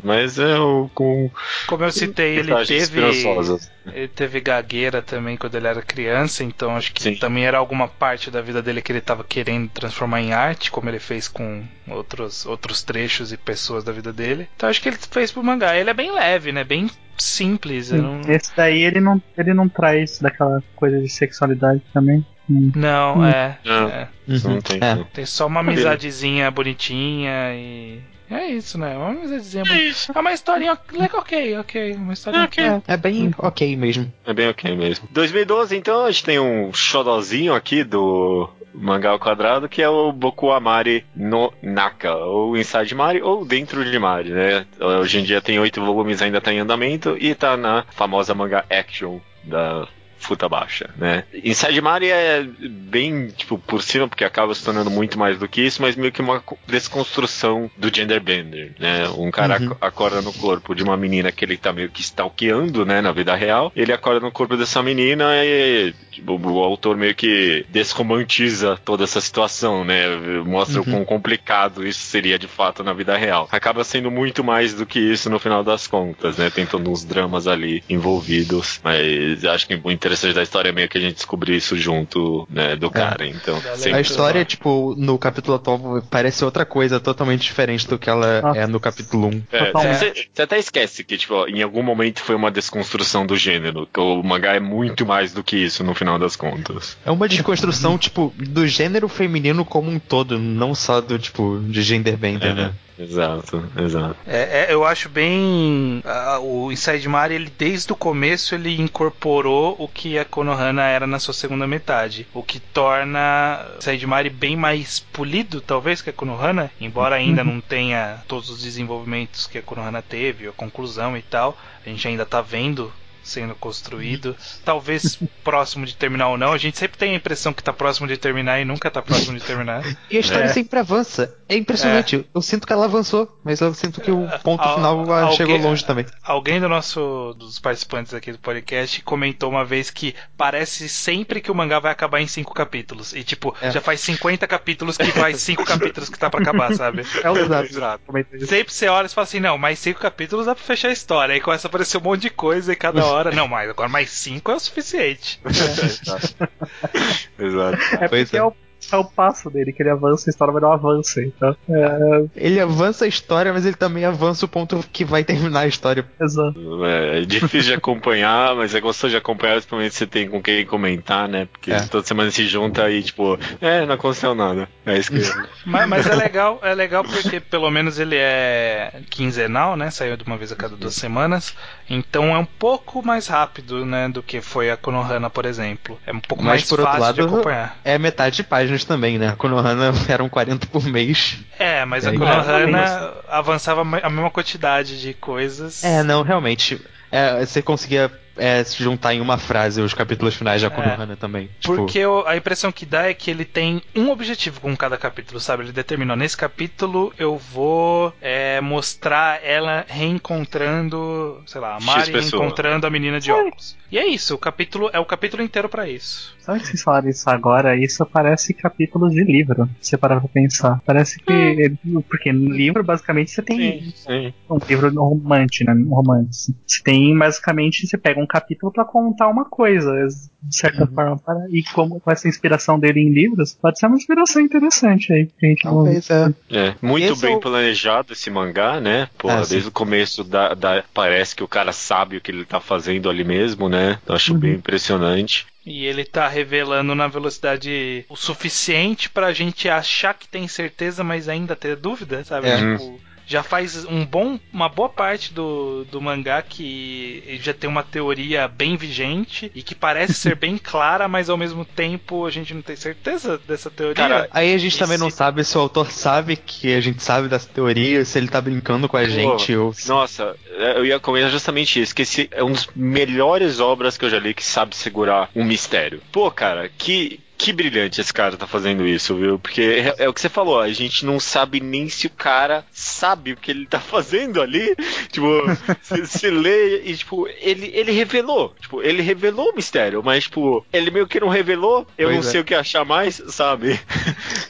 Mas é o, com Como eu citei, ele teve, esperançosas. Ele teve gagueira também quando ele era criança, então acho que Sim. também era alguma parte da vida dele que ele estava querendo transformar em arte, como ele fez com outros, outros trechos e pessoas da vida dele. Então acho que ele fez pro mangá. Ele é bem leve, né? Bem simples. não- Esse daí ele não, ele não traz daquela coisa de sexualidade também. Hum. Não, Hum. é, Não. é. Não tem. É. Tem só uma amizadezinha bonitinha e. É isso, né? Uma amizadezinha bonitinha. É uma historinha legal, ok, ok. Uma historinha ok. É, é bem ok mesmo. É bem ok mesmo. 2012, então, a gente tem um xodozinho aqui do mangá ao quadrado, que é o Boku Amari no Naka, ou Inside Mari, ou Dentro de Mari, né? Hoje em dia tem oito volumes, ainda tá em andamento, e tá na famosa manga Action da Futabasha, né? Inside Mari é bem, tipo, por cima, porque acaba se tornando muito mais do que isso, mas meio que uma co- desconstrução do gender bender, né? Um cara Uhum. ac- acorda no corpo de uma menina que ele tá meio que stalkeando, né, na vida real. Ele acorda no corpo dessa menina e tipo, o autor meio que desromantiza toda essa situação, né? Mostra o Uhum. quão complicado isso seria de fato na vida real. Acaba sendo muito mais do que isso no final das contas, né? Tem todos uns dramas ali envolvidos, mas acho que o interessante da história é meio que a gente descobrir isso junto, né, do cara. Então, A história, tipo, no capítulo atual parece outra coisa totalmente diferente do que ela Nossa. é no capítulo 1. É, você, você até esquece que, tipo, em algum momento foi uma desconstrução do gênero. Que o mangá é muito mais do que isso no final das contas. É uma desconstrução, tipo, do gênero feminino como um todo, não só do, tipo, de genderbender, né? Exato, exato. É, é, eu acho bem. ah, o Inside Mario, ele desde o começo, ele incorporou o que a Konohana era na sua segunda metade. O que torna Inside Mario bem mais polido, talvez, que a Konohana. Embora ainda não tenha todos os desenvolvimentos que a Konohana teve, a conclusão e tal. A gente ainda tá vendo sendo construído. Talvez próximo de terminar ou não. A gente sempre tem a impressão que tá próximo de terminar e nunca tá próximo de terminar. E a história É. sempre avança. É impressionante. Eu sinto que ela avançou, mas eu sinto que o ponto Al- final ah, alguém- chegou longe também. Alguém do nosso dos participantes aqui do podcast comentou uma vez que parece sempre que o mangá vai acabar em cinco capítulos. E tipo, É. já faz 50 capítulos que faz cinco capítulos que tá pra acabar, sabe? É o Exato. Isso. Sempre você olha e fala assim, não, mais cinco capítulos dá pra fechar a história. Aí começa a aparecer um monte de coisa e cada hora. Não, mas agora mais cinco é o suficiente. Exato. É Pois porque é. é. o, é o passo dele, que ele avança, a história dar um avanço. Então, é, Ele avança a história, mas ele também avança o ponto que vai terminar a história. exato. É, é difícil de acompanhar, mas é gostoso de acompanhar, principalmente se você tem com quem comentar, né? Porque É. toda semana se junta e, tipo, é, não aconteceu nada. É isso que. Mas, mas é legal, é legal porque pelo menos ele é quinzenal, né? Saiu de uma vez a cada duas semanas. Então é um pouco mais rápido, né? Do que foi a Konohana, por exemplo. É um pouco Mas, mais por outro fácil de lado, acompanhar. É metade de páginas também, né? A Konohana eram 40 por mês. É, mas a É, Konohana avançava a mesma quantidade de coisas. É, não, realmente. É, você conseguia é, se juntar em uma frase os capítulos finais da Konohana também. Tipo, Porque eu- a impressão que dá é que ele tem um objetivo com cada capítulo, sabe? Ele determinou, nesse capítulo eu vou é, mostrar ela reencontrando, sei lá, a Mari reencontrando a menina de óculos. E é isso, o capítulo é o capítulo inteiro pra isso. Sabe que vocês falaram isso agora? Isso parece capítulos de livro, se você parar pra pensar. Parece que. ele- Porque no livro, basicamente, você tem Sim, sim. um livro romance, né? Um romance. Você tem, basicamente, você pega um capítulo pra contar uma coisa, de certa forma. Para, e como com essa inspiração dele em livros, pode ser uma inspiração interessante aí. Que a gente não- talvez é. É, muito Esse bem é o- planejado esse mangá, né? Pô, Ah, sim. desde o começo da, da- parece que o cara sabe o que ele tá fazendo ali mesmo, né? Eu acho bem impressionante. E ele tá revelando na velocidade o suficiente pra gente achar que tem certeza, mas ainda ter dúvida, sabe? É. Tipo, já faz um bom, uma boa parte do, do mangá que ele já tem uma teoria bem vigente e que parece ser bem clara, mas ao mesmo tempo a gente não tem certeza dessa teoria. Cara, Aí a gente também não sabe se o autor sabe que a gente sabe dessa teoria, se ele tá brincando com a gente ou. Nossa, é, eu ia comentar justamente isso, que esse é um dos melhores obras que eu já li que sabe segurar um mistério. Pô, cara, que. Que brilhante esse cara tá fazendo isso, viu? Porque é, é o que você falou, a gente não sabe nem se o cara sabe o que ele tá fazendo ali. Tipo, você você lê e, tipo, ele, ele revelou. Tipo, ele revelou o mistério, mas, tipo, ele meio que não revelou, eu Pois não é. sei o que achar mais, sabe?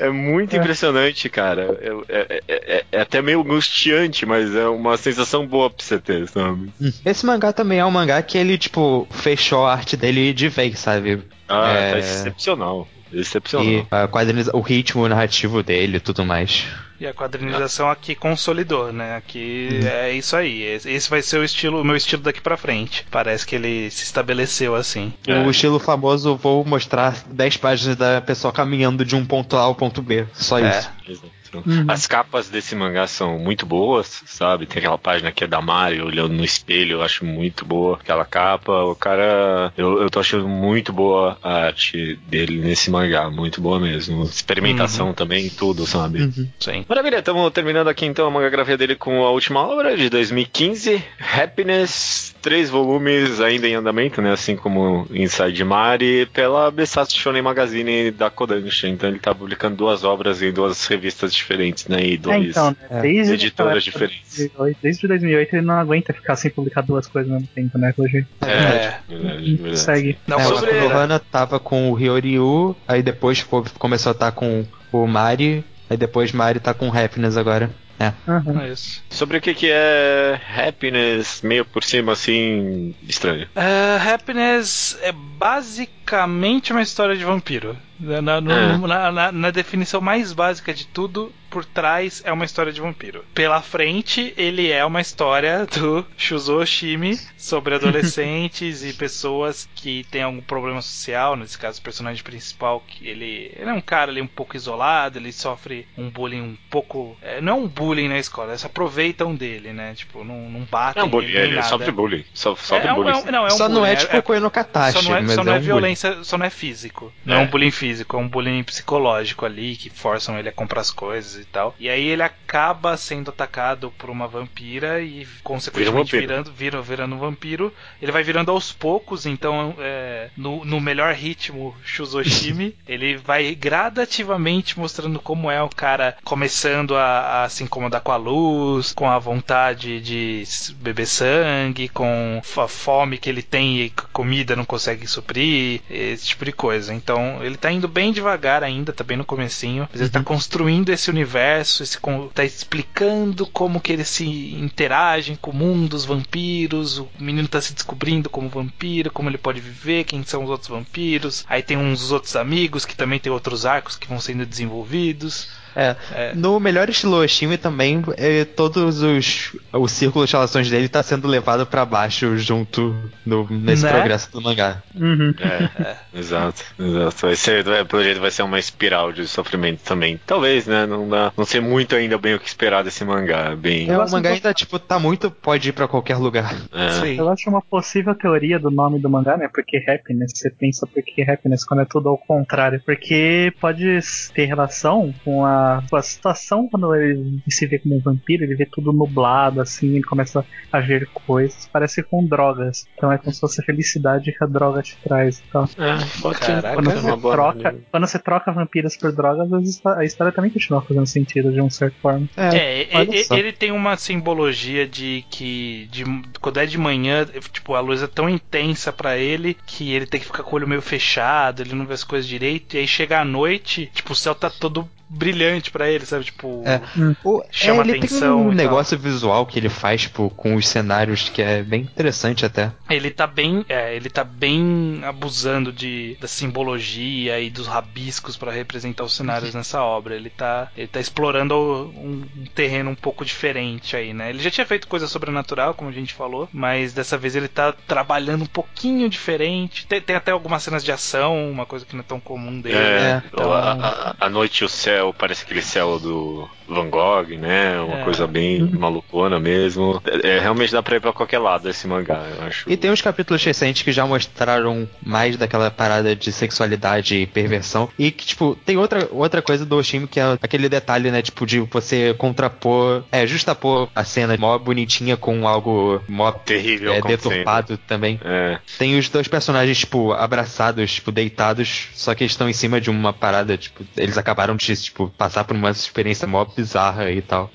É muito É. impressionante, cara. É, é- é- é até meio angustiante, mas é uma sensação boa pra você ter, sabe? Esse mangá também é um mangá que ele, tipo, fechou a arte dele de vez, sabe? Ah, É. tá excepcional. Excepcional. E a quadriniza- o ritmo narrativo dele e tudo mais. E a quadrinização aqui consolidou, né? Aqui é isso aí. Esse vai ser o estilo, o meu estilo daqui pra frente. Parece que ele se estabeleceu assim. É. O estilo famoso, vou mostrar 10 páginas da pessoa caminhando de um ponto A ao ponto B. Só É. isso. Exato. Uhum. As capas desse mangá são muito boas, sabe? Tem aquela página que é da Mario olhando no espelho, eu acho muito boa aquela capa. O cara, eu, eu tô achando muito boa a arte dele nesse mangá, muito boa mesmo. Experimentação também, tudo, sabe? Uhum. Sim. Maravilha, estamos terminando aqui então a mangagrafia dele com a última obra de 2015, Happiness, três volumes ainda em andamento, né? Assim como Inside Mari, pela Besatsu Shonen Magazine da Kodansha. Então ele tá publicando duas obras em duas revistas diferentes, né? E É, dois então, né? É. Desde editoras diferentes. de 2008, Desde 2008 ele não aguenta ficar sem publicar duas coisas ao mesmo tempo, né? Hoje É, É. verdade, verdade. segue. Não, É, foi o sobre- Konohana tava com o Ryoryu, aí depois começou a estar com o Mari, aí depois Mari tá com o Happiness agora. É. Aham. É isso. sobre o que, que é happiness, meio por cima, assim, estranho. Uh, happiness é basicamente uma história de vampiro. Na, no, É. na, na- na definição mais básica de tudo, por trás é uma história de vampiro. Pela frente, ele é uma história do Shuzo Oshimi sobre adolescentes e pessoas que têm algum problema social. Nesse caso, o personagem principal, que ele, ele é um cara ali um pouco isolado, ele sofre um bullying um pouco. é, não é um bullying na escola, eles aproveitam dele, né? Tipo, não, não batem É um bullying, ele sofre bullying. So- Sofre É um- bullying. é um- não, é um só não bullying, é tipo Koe no Katashi, só não é, mas só não é um bullying. violência, só não é físico. Não é. É. um bullying físico, é um bullying psicológico ali, que forçam ele a comprar as coisas e tal. E aí ele acaba sendo atacado por uma vampira e, consequentemente, vampiro. virando, vira, virando um vampiro. Ele vai virando aos poucos, então, é, no, no melhor ritmo Shuzoshimi, ele vai gradativamente mostrando como é o cara começando a, a se incomodar com a luz, com a vontade de beber sangue, com a fome que ele tem e comida não consegue suprir, esse tipo de coisa. Então ele tá indo bem devagar ainda, tá bem no comecinho, mas ele tá construindo esse universo, esse, con- tá explicando como que eles se interagem com o mundo dos vampiros, o menino tá se descobrindo como vampiro, como ele pode viver, quem são os outros vampiros. Aí tem uns outros amigos que também tem outros arcos que vão sendo desenvolvidos. É. É. No melhor estilo Oshimi também, é, todos os o círculo de relações dele tá sendo levado pra baixo junto no- nesse Né? progresso do mangá. Uhum. É, exato, exato. Vai ser, vai- pelo jeito vai ser uma espiral de sofrimento também. Talvez, né? Não dá, não sei muito ainda bem o que esperar desse mangá. Bem, É, o mangá ainda, tipo, tá muito. pode ir pra qualquer lugar. é. Sim. Eu acho uma possível teoria do nome do mangá, né? Porque happiness, você pensa por que happiness quando é tudo ao contrário. Porque pode ter relação com a, a situação quando ele se vê como um vampiro, ele vê tudo nublado, assim, ele começa a ver coisas, parece com drogas. Então é como se fosse a felicidade que a droga te traz e tal. É, pode ser. Caraca, Quando ser você, boa troca, quando você troca vampiros por drogas, a história também continua fazendo sentido de uma certa forma. É, só. ele tem uma simbologia de que de, quando é de manhã, tipo, a luz é tão intensa pra ele que ele tem que ficar com o olho meio fechado, ele não vê as coisas direito, e aí chega à noite, tipo, o céu tá todo brilhante pra ele, sabe? Tipo, É. O- Chama é, ele atenção tem um e tal. negócio visual que ele faz, tipo, com os cenários que é bem interessante até. ele tá bem, é, ele tá bem abusando de da simbologia e dos rabiscos pra representar os cenários nessa obra. Ele tá, ele tá explorando um, um terreno um pouco diferente aí, né? Ele já tinha feito coisa sobrenatural, como a gente falou, mas dessa vez ele tá trabalhando um pouquinho diferente. Tem, tem até algumas cenas de ação, uma coisa que não é tão comum dele. É, Então- a, a- a noite e o céu, parece aquele céu do Van Gogh, né? Uma É. coisa bem malucona mesmo. É, realmente dá pra ir pra qualquer lado esse mangá, eu acho. E tem uns capítulos recentes que já mostraram mais daquela parada de sexualidade e perversão. E que, tipo, tem outra, outra coisa do Oshimi que é aquele detalhe, né? Tipo, de você contrapor, é, justapor a cena mó bonitinha com algo mó terrível é, deturpado também. É, Tem os dois personagens, tipo, abraçados, tipo, deitados, só que eles estão em cima de uma parada, tipo, eles acabaram de, tipo, passar por uma experiência mó bizarra e tal.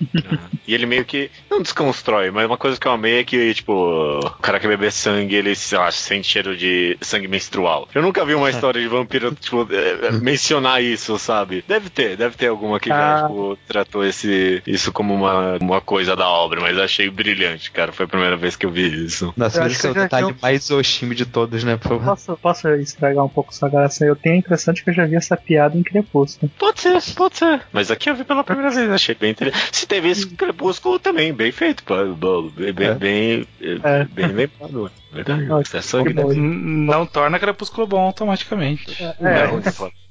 E ele meio que não desconstrói, mas uma coisa que eu amei é que, tipo, o cara que bebe sangue, ele sei lá, sente cheiro de sangue menstrual. Eu nunca vi uma história de vampiro, tipo, é, é, mencionar isso, sabe? Deve ter, deve ter alguma que Ah. tipo, tratou esse, isso como uma, uma coisa da obra, mas achei brilhante, cara. Foi a primeira vez que eu vi isso. Nossa, Eu esse é o eu detalhe um- mais Oshimi de todos, né? Por. Posso, posso estragar um pouco sua graça? Eu tenho a impressão de que eu já vi essa piada em Crepúsculo. Pode ser, pode ser. Mas aqui eu vi pela primeira vez, achei bem interessante. Se teve esse crepúsculo também, bem feito, pô. Bem, bem, É. bem, É. bem lembrado. Verdade. Nossa, É sangue que bom. mesmo. N- Não torna Crepúsculo bom automaticamente. É, Não,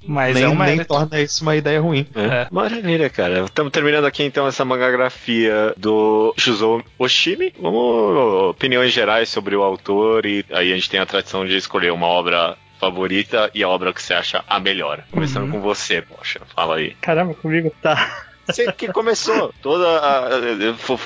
Mas nem, é uma nem torna isso uma ideia ruim. É. É. Maravilha, cara. Estamos terminando aqui então essa mangagrafia do Shuzo Oshimi. Vamos opiniões gerais sobre o autor e aí a gente tem a tradição de escolher uma obra favorita e a obra que você acha a melhor. Começando Uhum. com você, poxa. Fala aí. Caramba, comigo tá. Você que começou. Toda a, foi,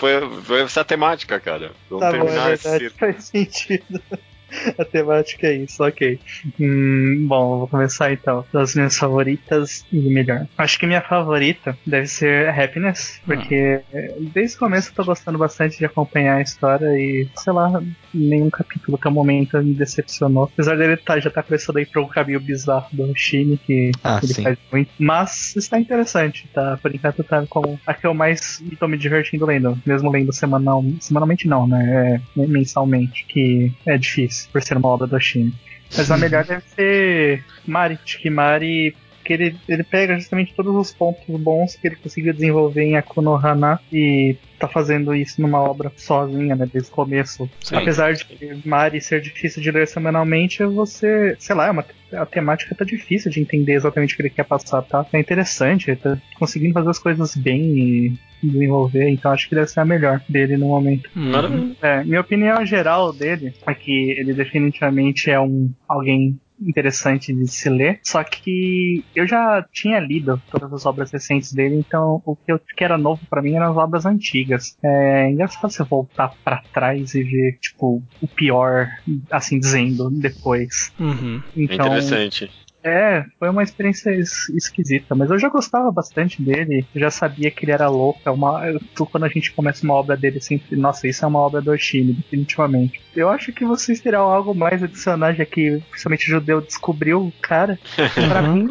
foi, essa temática, cara. Vamos Tá bom, é terminar esse verdade. Faz sentido. a temática é isso, ok. Hum, bom, vou começar então. Das minhas favoritas e melhor. Acho que minha favorita deve ser Happiness, porque hum. desde o começo eu tô gostando bastante de acompanhar a história e, sei lá, nenhum capítulo até o momento me decepcionou. Apesar dele tá, já tá começando a ir pra um caminho bizarro do Shine, que ah, ele sim. faz muito. Mas está interessante, tá? Por enquanto tá como a que eu mais tô me divertindo lendo. Mesmo lendo semanal, semanalmente não, né? É, mensalmente, que é difícil, por ser uma obra do Shine. Mas a melhor deve ser Mari. Acho que Mari que ele, ele pega justamente todos os pontos bons que ele conseguiu desenvolver em Akuno Hana e tá fazendo isso numa obra sozinha, né, desde o começo. Sim. Apesar de Mari ser difícil de ler semanalmente, você, sei lá, é uma, a temática tá difícil de entender exatamente o que ele quer passar, tá? É interessante, tá conseguindo fazer as coisas bem e desenvolver, então acho que deve ser a melhor dele no momento. Uhum. É, minha opinião geral dele é que ele definitivamente é um alguém interessante de se ler. Só que eu já tinha lido todas as obras recentes dele, então o que, eu, que era novo para mim eram as obras antigas. É engraçado você voltar para trás e ver, tipo, o pior, assim dizendo, depois. Uhum. Então, Interessante. É, foi uma experiência es esquisita, mas eu já gostava bastante dele, eu já sabia que ele era louco. É uma, eu, quando a gente começa uma obra dele, sempre, nossa, isso é uma obra do Oshimi, definitivamente. Eu acho que vocês terão algo mais adicional, já que principalmente o judeu descobriu o cara. pra mim,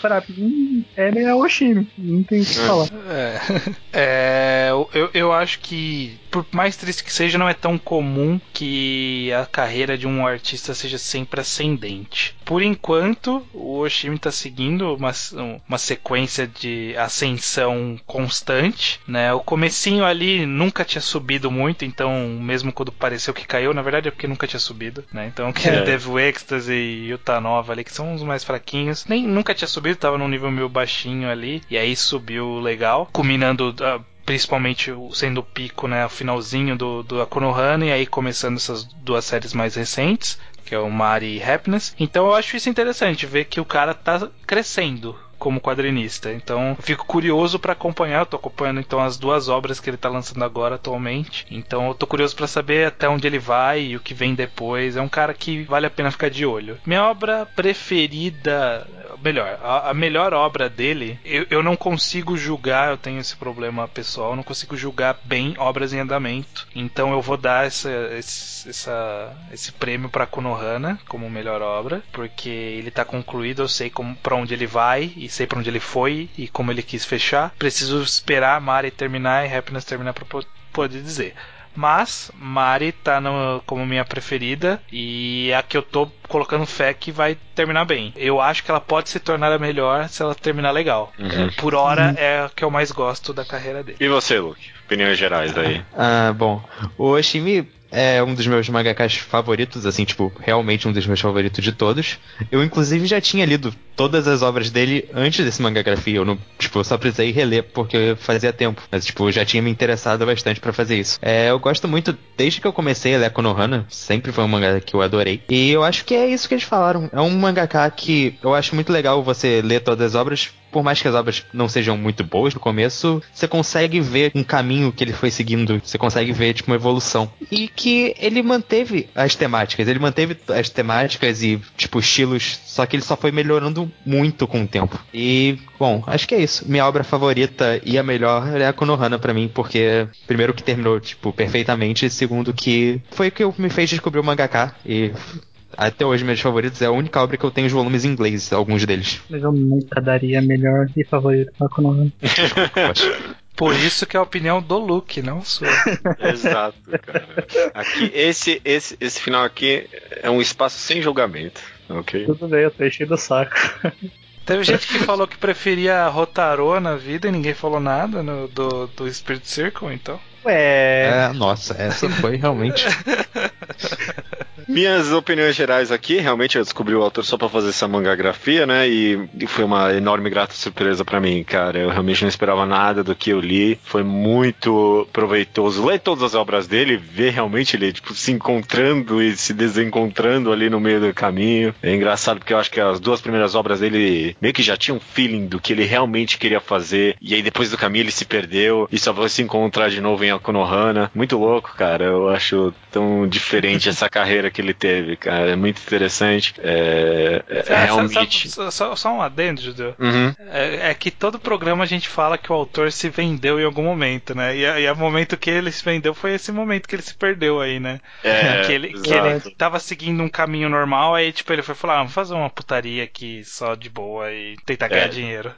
pra mim, ele é o Oshimi, não tem o que falar. É, é, eu, eu acho que, por mais triste que seja, não é tão comum que a carreira de um artista seja sempre ascendente. Por enquanto, o Oshimi está seguindo uma, uma sequência de ascensão constante, né? O comecinho ali nunca tinha subido muito, então mesmo quando pareceu que caiu, na verdade é porque nunca tinha subido, né? Então que é. Devil Ecstasy e Yuta Nova ali, que são os mais fraquinhos, nem nunca tinha subido, tava num nível meio baixinho ali, e aí subiu legal, culminando uh, principalmente sendo o pico, né, o finalzinho do, do Akonohana e aí começando essas duas séries mais recentes, que é o Mari Happiness. Então eu acho isso interessante, ver que o cara tá crescendo como quadrinista. Então, fico curioso para acompanhar. Eu tô acompanhando então as duas obras que ele tá lançando agora atualmente. Então, eu tô curioso para saber até onde ele vai e o que vem depois. É um cara que vale a pena ficar de olho. Minha obra preferida, melhor, a, a melhor obra dele, eu, eu não consigo julgar, eu tenho esse problema pessoal, não consigo julgar bem obras em andamento. Então, eu vou dar essa, esse, essa, esse prêmio para Konohana como melhor obra, porque ele tá concluído, eu sei como para onde ele vai e sei para onde ele foi e como ele quis fechar. Preciso esperar a Mari terminar e Happiness terminar para poder dizer. Mas Mari tá no, como minha preferida e é a que eu tô colocando fé que vai terminar bem. Eu acho que ela pode se tornar a melhor se ela terminar legal. Uhum. Por hora uhum. é a que eu mais gosto da carreira dele. E você, Luke? Opiniões gerais aí. Ah, bom. O Oshimi é um dos meus mangakas favoritos, assim, tipo, realmente um dos meus favoritos de todos. Eu, inclusive, já tinha lido todas as obras dele antes desse mangagrafia. Eu não, tipo, eu só precisei reler porque fazia tempo. Mas, tipo, já tinha me interessado bastante para fazer isso. É, eu gosto muito, desde que eu comecei a ler Konohana, sempre foi um mangá que eu adorei. E eu acho que é isso que eles falaram. É um mangaka que eu acho muito legal você ler todas as obras por mais que as obras não sejam muito boas no começo, você consegue ver um caminho que ele foi seguindo, você consegue ver tipo uma evolução. E que ele manteve as temáticas, ele manteve as temáticas e tipo estilos, só que ele só foi melhorando muito com o tempo. E bom, acho que é isso. Minha obra favorita e a melhor é a Konohana para mim, porque primeiro que terminou tipo perfeitamente, segundo que foi o que me fez descobrir o mangaka e até hoje, meus favoritos é a única obra que eu tenho os volumes em inglês, alguns deles. Mas eu nunca daria melhor e favorito pra Konoha. Por isso que é a opinião do Luke, não sua. Exato, cara. Aqui, esse, esse, esse final aqui é um espaço sem julgamento, ok? Tudo bem, eu tô enchendo o saco. Teve gente que falou que preferia Rotarô na vida e ninguém falou nada no, do, do Spirit Circle, então. Ué. É, nossa, essa foi realmente. Minhas opiniões gerais aqui, realmente eu descobri o autor só para fazer essa mangagrafia, né? E, e foi uma enorme grata surpresa para mim, cara. Eu realmente não esperava nada do que eu li. Foi muito proveitoso ler todas as obras dele, ver realmente ele tipo, se encontrando e se desencontrando ali no meio do caminho. É engraçado porque eu acho que as duas primeiras obras dele meio que já tinham um feeling do que ele realmente queria fazer. E aí depois do caminho ele se perdeu e só vai se encontrar de novo em Konohana. Muito louco, cara. Eu acho tão diferente essa carreira que que ele teve, cara. É muito interessante. É, é Sabe- realmente. sabe- só, só um adendo, Judeu. Uhum. É, é que todo programa a gente fala que o autor se vendeu em algum momento, né? E, e o momento que ele se vendeu foi esse momento que ele se perdeu aí, né? É, que, ele, que ele tava seguindo um caminho normal, aí tipo, ele foi falar, ah, vamos fazer uma putaria aqui só de boa e tentar ganhar É. dinheiro.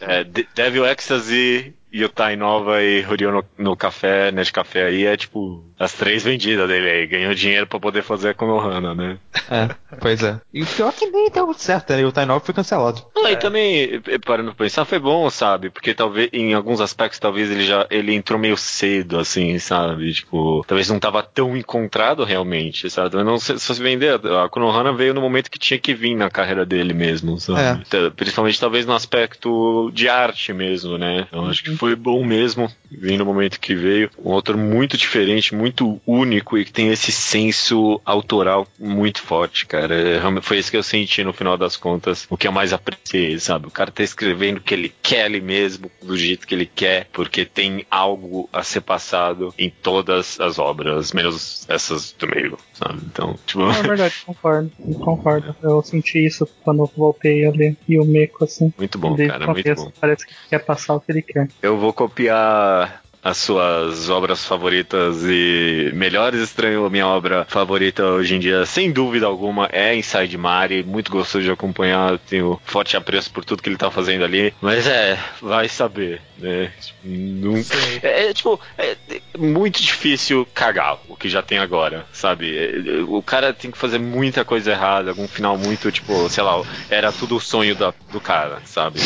É, De- Devil Ecstasy, Yutai Nova e Ryo no, no café, nesse café aí, é tipo as três vendidas dele aí. Ganhou dinheiro pra poder fazer a Konohana, né? É, pois é. E o pior é que nem deu certo, né? E o Tainov foi cancelado. Ah, e também, parando pra pensar, foi bom, sabe? Porque talvez, em alguns aspectos, talvez ele já, ele entrou meio cedo, assim, sabe? Tipo, talvez não tava tão encontrado realmente, sabe? Talvez Não se, se fosse vender, a Konohana veio no momento que tinha que vir na carreira dele mesmo, sabe? É. Então, Principalmente, talvez, no aspecto de arte mesmo, né? Eu acho que foi bom mesmo, vir no momento que veio. Um autor muito diferente, muito único e que tem esse senso autoral muito forte, cara. É, Foi isso que eu senti no final das contas, o que eu mais apreciei, sabe? O cara tá escrevendo o que ele quer ali mesmo, do jeito que ele quer, porque tem algo a ser passado em todas as obras, menos essas do meio, sabe? Então, tipo. É verdade, concordo. Concordo. Eu senti isso quando voltei a ler Yumeko, assim. Muito bom, cara, muito bom. Parece que quer passar o que ele quer. Eu vou copiar as suas obras favoritas e melhores estranho. A minha obra favorita hoje em dia, sem dúvida alguma, é Inside Mari. Muito gostoso de acompanhar. Tenho forte apreço por tudo que ele tá fazendo ali. Mas é, vai saber, né? Tipo, não- Sei. É, é, tipo, é, é muito difícil cagar o que já tem agora, sabe? É, é, O cara tem que fazer muita coisa errada, algum final muito, tipo, sei lá, era tudo o sonho da- do cara, sabe?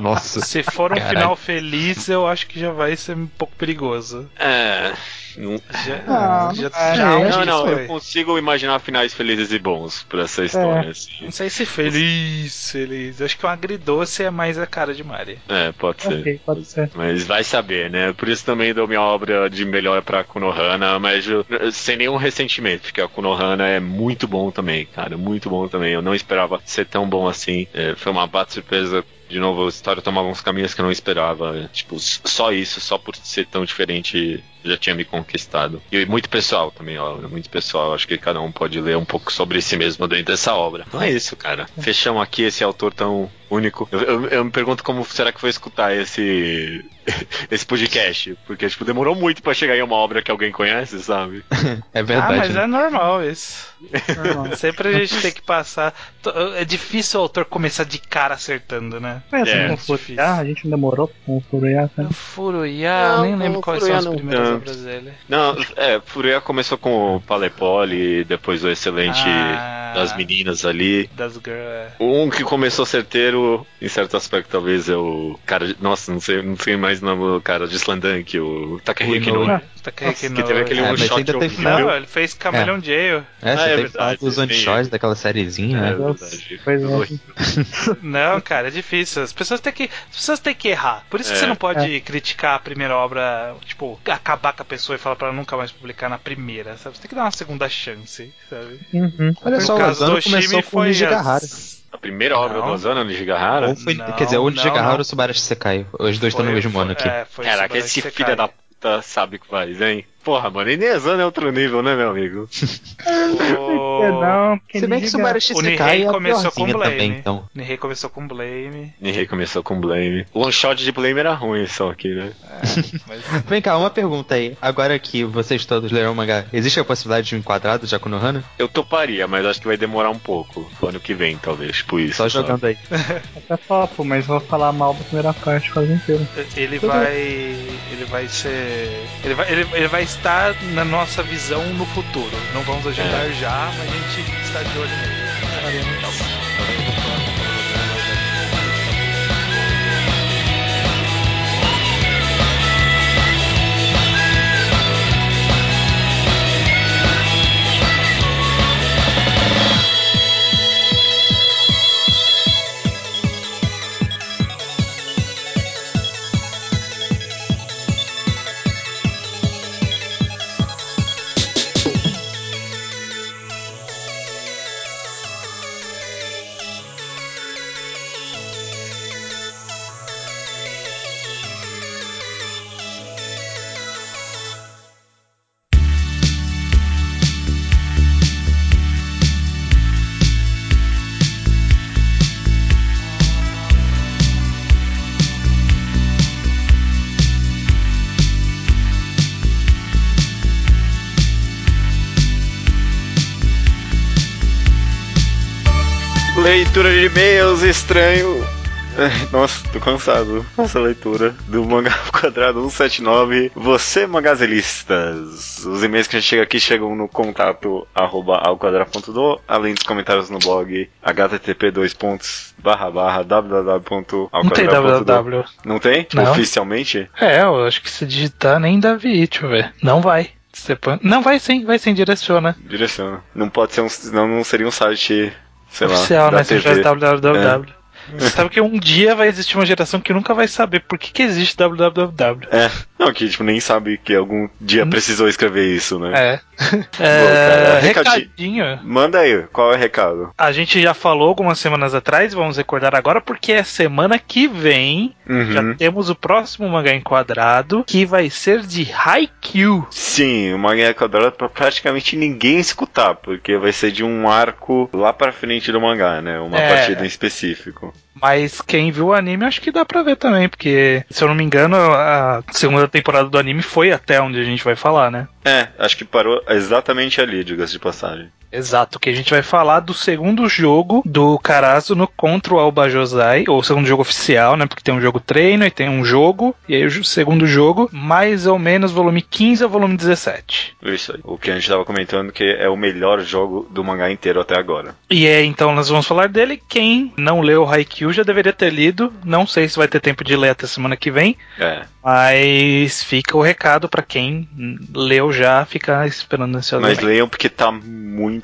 Nossa. Se for um Caralho. final feliz, eu acho que já vai ser um pouco perigoso. É. Não, Já, Ah, já, é, já é, um não, não, eu consigo imaginar finais felizes e bons pra essa história, assim. Não sei se feliz, feliz. Acho que um agridoce é mais a cara de Mari. É, pode ser. Ok, pode ser. Mas vai saber, né? Por isso também dou minha obra de melhor pra Konohana, mas eu- sem nenhum ressentimento, porque a Konohana é muito bom também, cara, muito bom também. Eu não esperava ser tão bom assim. É, foi uma bata surpresa. De novo, a história tomava uns caminhos que eu não esperava. Tipo, s- só isso, só por ser tão diferente, já tinha me conquistado. E muito pessoal também, ó. Muito pessoal. Acho que cada um pode ler um pouco sobre si mesmo dentro dessa obra. Então é isso, cara. Fechamos aqui esse autor tão único. Eu, eu- eu me pergunto como será que foi escutar esse esse podcast, porque tipo demorou muito pra chegar em uma obra que alguém conhece, sabe? É ah, verdade. mas né? é normal isso. Normal. Sempre a gente tem que passar. É difícil o autor começar de cara acertando, né? Mas assim, É, a gente demorou com o Furiá, né? O Furuya, Não, nem lembro quais Furuya são primeiras tanto. obras dele. Não, é, Furuya começou com o Palepoli, depois o excelente Ah. das meninas ali. Das girls. Um que começou certeiro, em certo aspecto, talvez é o cara. de- Nossa, não sei, não sei mais o nome do cara de Slandank, o Takehiki O no. Inoue. Takehiki Que teve aquele É, um mas shot ainda tem. Não, ele fez Camaleão Jail. É, Ah, você é verdade, falar dos isso. daquela sériezinha, É né? é. Não, cara, é difícil. As pessoas têm que, as pessoas têm que errar. Por isso que É. você não pode criticar a primeira obra, tipo, acabar com a pessoa e falar pra ela nunca mais publicar na primeira, sabe? Você tem que dar uma segunda chance, sabe? Uhum. Olha No só, o do começou com o foi Nijigahara. as- A primeira obra Não. do Ozano, Nijigahara? Ou foi, Não, quer dizer, o Nijigahara ou o Subarashi Sekai. Os dois estão no foi- mesmo foi- ano aqui. É, foi Caraca, esse filho da puta sabe o que faz, hein? Porra, mano, e Nezano é outro nível, né, meu amigo? O... Não, Se bem que ninguém- Subarashi O Nihei é a começou com Blame. também, então. Nihei começou com Blame. Nihei começou com Blame. O one shot de Blame era ruim só aqui, né? É, mas Vem cá, uma pergunta aí. Agora que vocês todos leram o mangá, existe a possibilidade de um enquadrado já com o Nohana? Eu toparia, mas acho que vai demorar um pouco. Ano que vem, talvez, tipo isso. Só sabe? jogando aí. Até topo, mas vou falar mal da primeira parte quase inteira. ele vai. Ele vai ser. Ele vai, ele, ele vai estar na nossa visão no futuro. Não vamos agendar É. já, mas a gente está de olho nele. Leitura de e-mails estranho. Nossa, tô cansado. Essa leitura do mangá quadrado 179. Você, magazelistas. Os e-mails que a gente chega aqui chegam no contato arroba alquadrado.do, além dos comentários no blog http dois pontos barra barra www. Não tem www. Não tem? Não. Oficialmente? É, eu acho que se digitar nem dá VI, deixa eu ver. Não vai. Não, vai sim, vai sim, direciona. Direciona. Não pode ser um. Não, não seria um site, sei Oficial, lá, né? Se TV. tivesse www. Você sabe que um dia vai existir uma geração que nunca vai saber por que, que existe www. É. Não, que tipo, nem sabe que algum dia precisou escrever isso, né? É. cara, é recadinho. recadinho. Manda aí, qual é o recado? A gente já falou algumas semanas atrás, vamos recordar agora, porque é semana que vem. Já Uhum. temos o próximo mangá enquadrado, que vai ser de Haikyuu. Sim, o mangá é quadrado pra praticamente ninguém escutar, porque vai ser de um arco lá pra frente do mangá, né? Uma É. partida em específico. Mas quem viu o anime acho que dá pra ver também, porque, se eu não me engano, a segunda temporada do anime foi até onde a gente vai falar, né? É, acho que parou exatamente ali, diga-se de passagem. Exato, que a gente vai falar do segundo jogo do Karasu no contra o Alba Josai, ou o segundo jogo oficial, né? Porque tem um jogo treino e tem um jogo, e aí o segundo jogo, mais ou menos volume 15 ao volume 17. Isso aí. O que a gente tava comentando que é o melhor jogo do mangá inteiro até agora. E é, então nós vamos falar dele. Quem não leu Haikyuu já deveria ter lido. Não sei se vai ter tempo de ler até semana que vem, É. mas fica o recado pra quem leu já ficar esperando Mas ansiosamente. leiam porque tá muito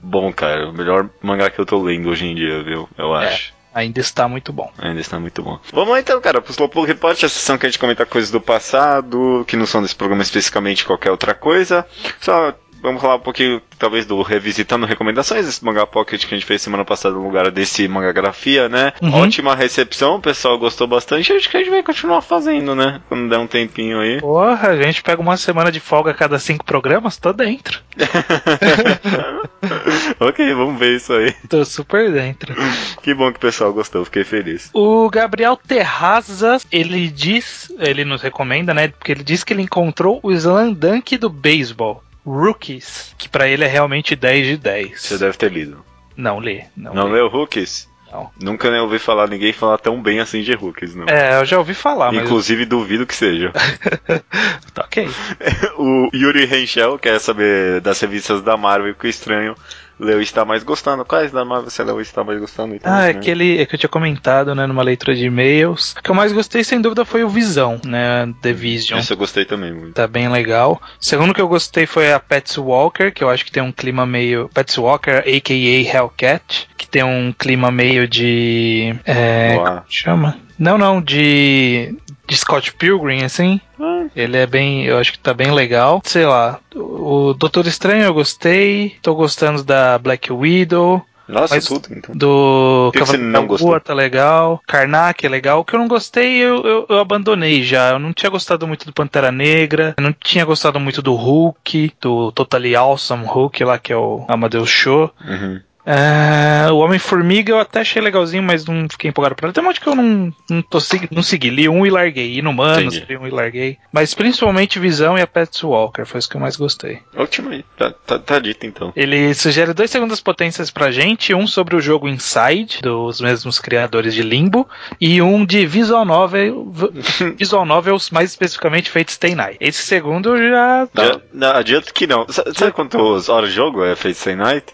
bom, cara. O melhor mangá que eu tô lendo hoje em dia, viu? Eu É. acho. Ainda está muito bom. Ainda está muito bom. Vamos lá então, cara, pro Slowpoke Report, a sessão que a gente comenta coisas do passado, que não são desse programa especificamente qualquer outra coisa. Só vamos falar um pouquinho, talvez, do Revisitando Recomendações, esse mangá pocket que a gente fez semana passada no lugar desse mangagrafia, né? Uhum. Ótima recepção, o pessoal gostou bastante, acho que a gente vai continuar fazendo, né? Quando der um tempinho aí. Porra, a gente pega uma semana de folga a cada cinco programas, tô dentro. ok, vamos ver isso aí. Tô super dentro. Que bom que o pessoal gostou, fiquei feliz. O Gabriel Terrazas, ele diz, ele nos recomenda, né? Porque ele diz que ele encontrou o Slandunk do beisebol. Rookies, que pra ele é realmente 10 de 10. Você deve ter lido. Não lê, não, Não lê. leu Rookies? Não. Nunca nem ouvi falar ninguém falar tão bem assim de Rookies, não. É, eu já ouvi falar, mas Inclusive duvido que seja. tá ok. o Yuri Henschel quer saber das revistas da Marvel que o estranho leu e está mais gostando. Quais da Marvel você leu e está mais gostando? Então, Ah, é né? que, ele, é que eu tinha comentado, né, numa leitura de e-mails. O que eu mais gostei, sem dúvida, foi o Visão, né, The Vision. Esse eu gostei também muito. Tá bem legal. O segundo que eu gostei foi a Pets Walker, que eu acho que tem um clima meio. Pets Walker, a.k.a. Hellcat, que tem um clima meio de. É. Como chama? Não, não, de. De Scott Pilgrim, assim. Ah, Ele é bem. Eu acho que tá bem legal. Sei lá. O Doutor Estranho eu gostei. Tô gostando da Black Widow. Nossa, Mas- tudo então. Do Cavaleiro não da? Lua tá legal. Karnak é legal. O que eu não gostei, eu, eu, eu abandonei já. Eu não tinha gostado muito do Pantera Negra. Eu não tinha gostado muito do Hulk, do Totally Awesome Hulk lá, que é o Amadeus Show. Uhum. É, o Homem-Formiga eu até achei legalzinho, mas não fiquei empolgado pra ele. Tem um monte que eu não, não, tô, não segui. Li um e larguei. Inumanos, li um e larguei. Mas principalmente Visão e a Pets Walker foi os que eu mais gostei. Ótimo aí. Tá, tá, tá dito então. Ele sugere dois segundas potências pra gente, um sobre o jogo Inside, dos mesmos criadores de Limbo, e um de visual novel, visual novels, mais especificamente Fate Stay Night. Esse segundo já tá. Não, adianta que não. Sa- Sabe quantas horas de jogo é Fate Stay Night?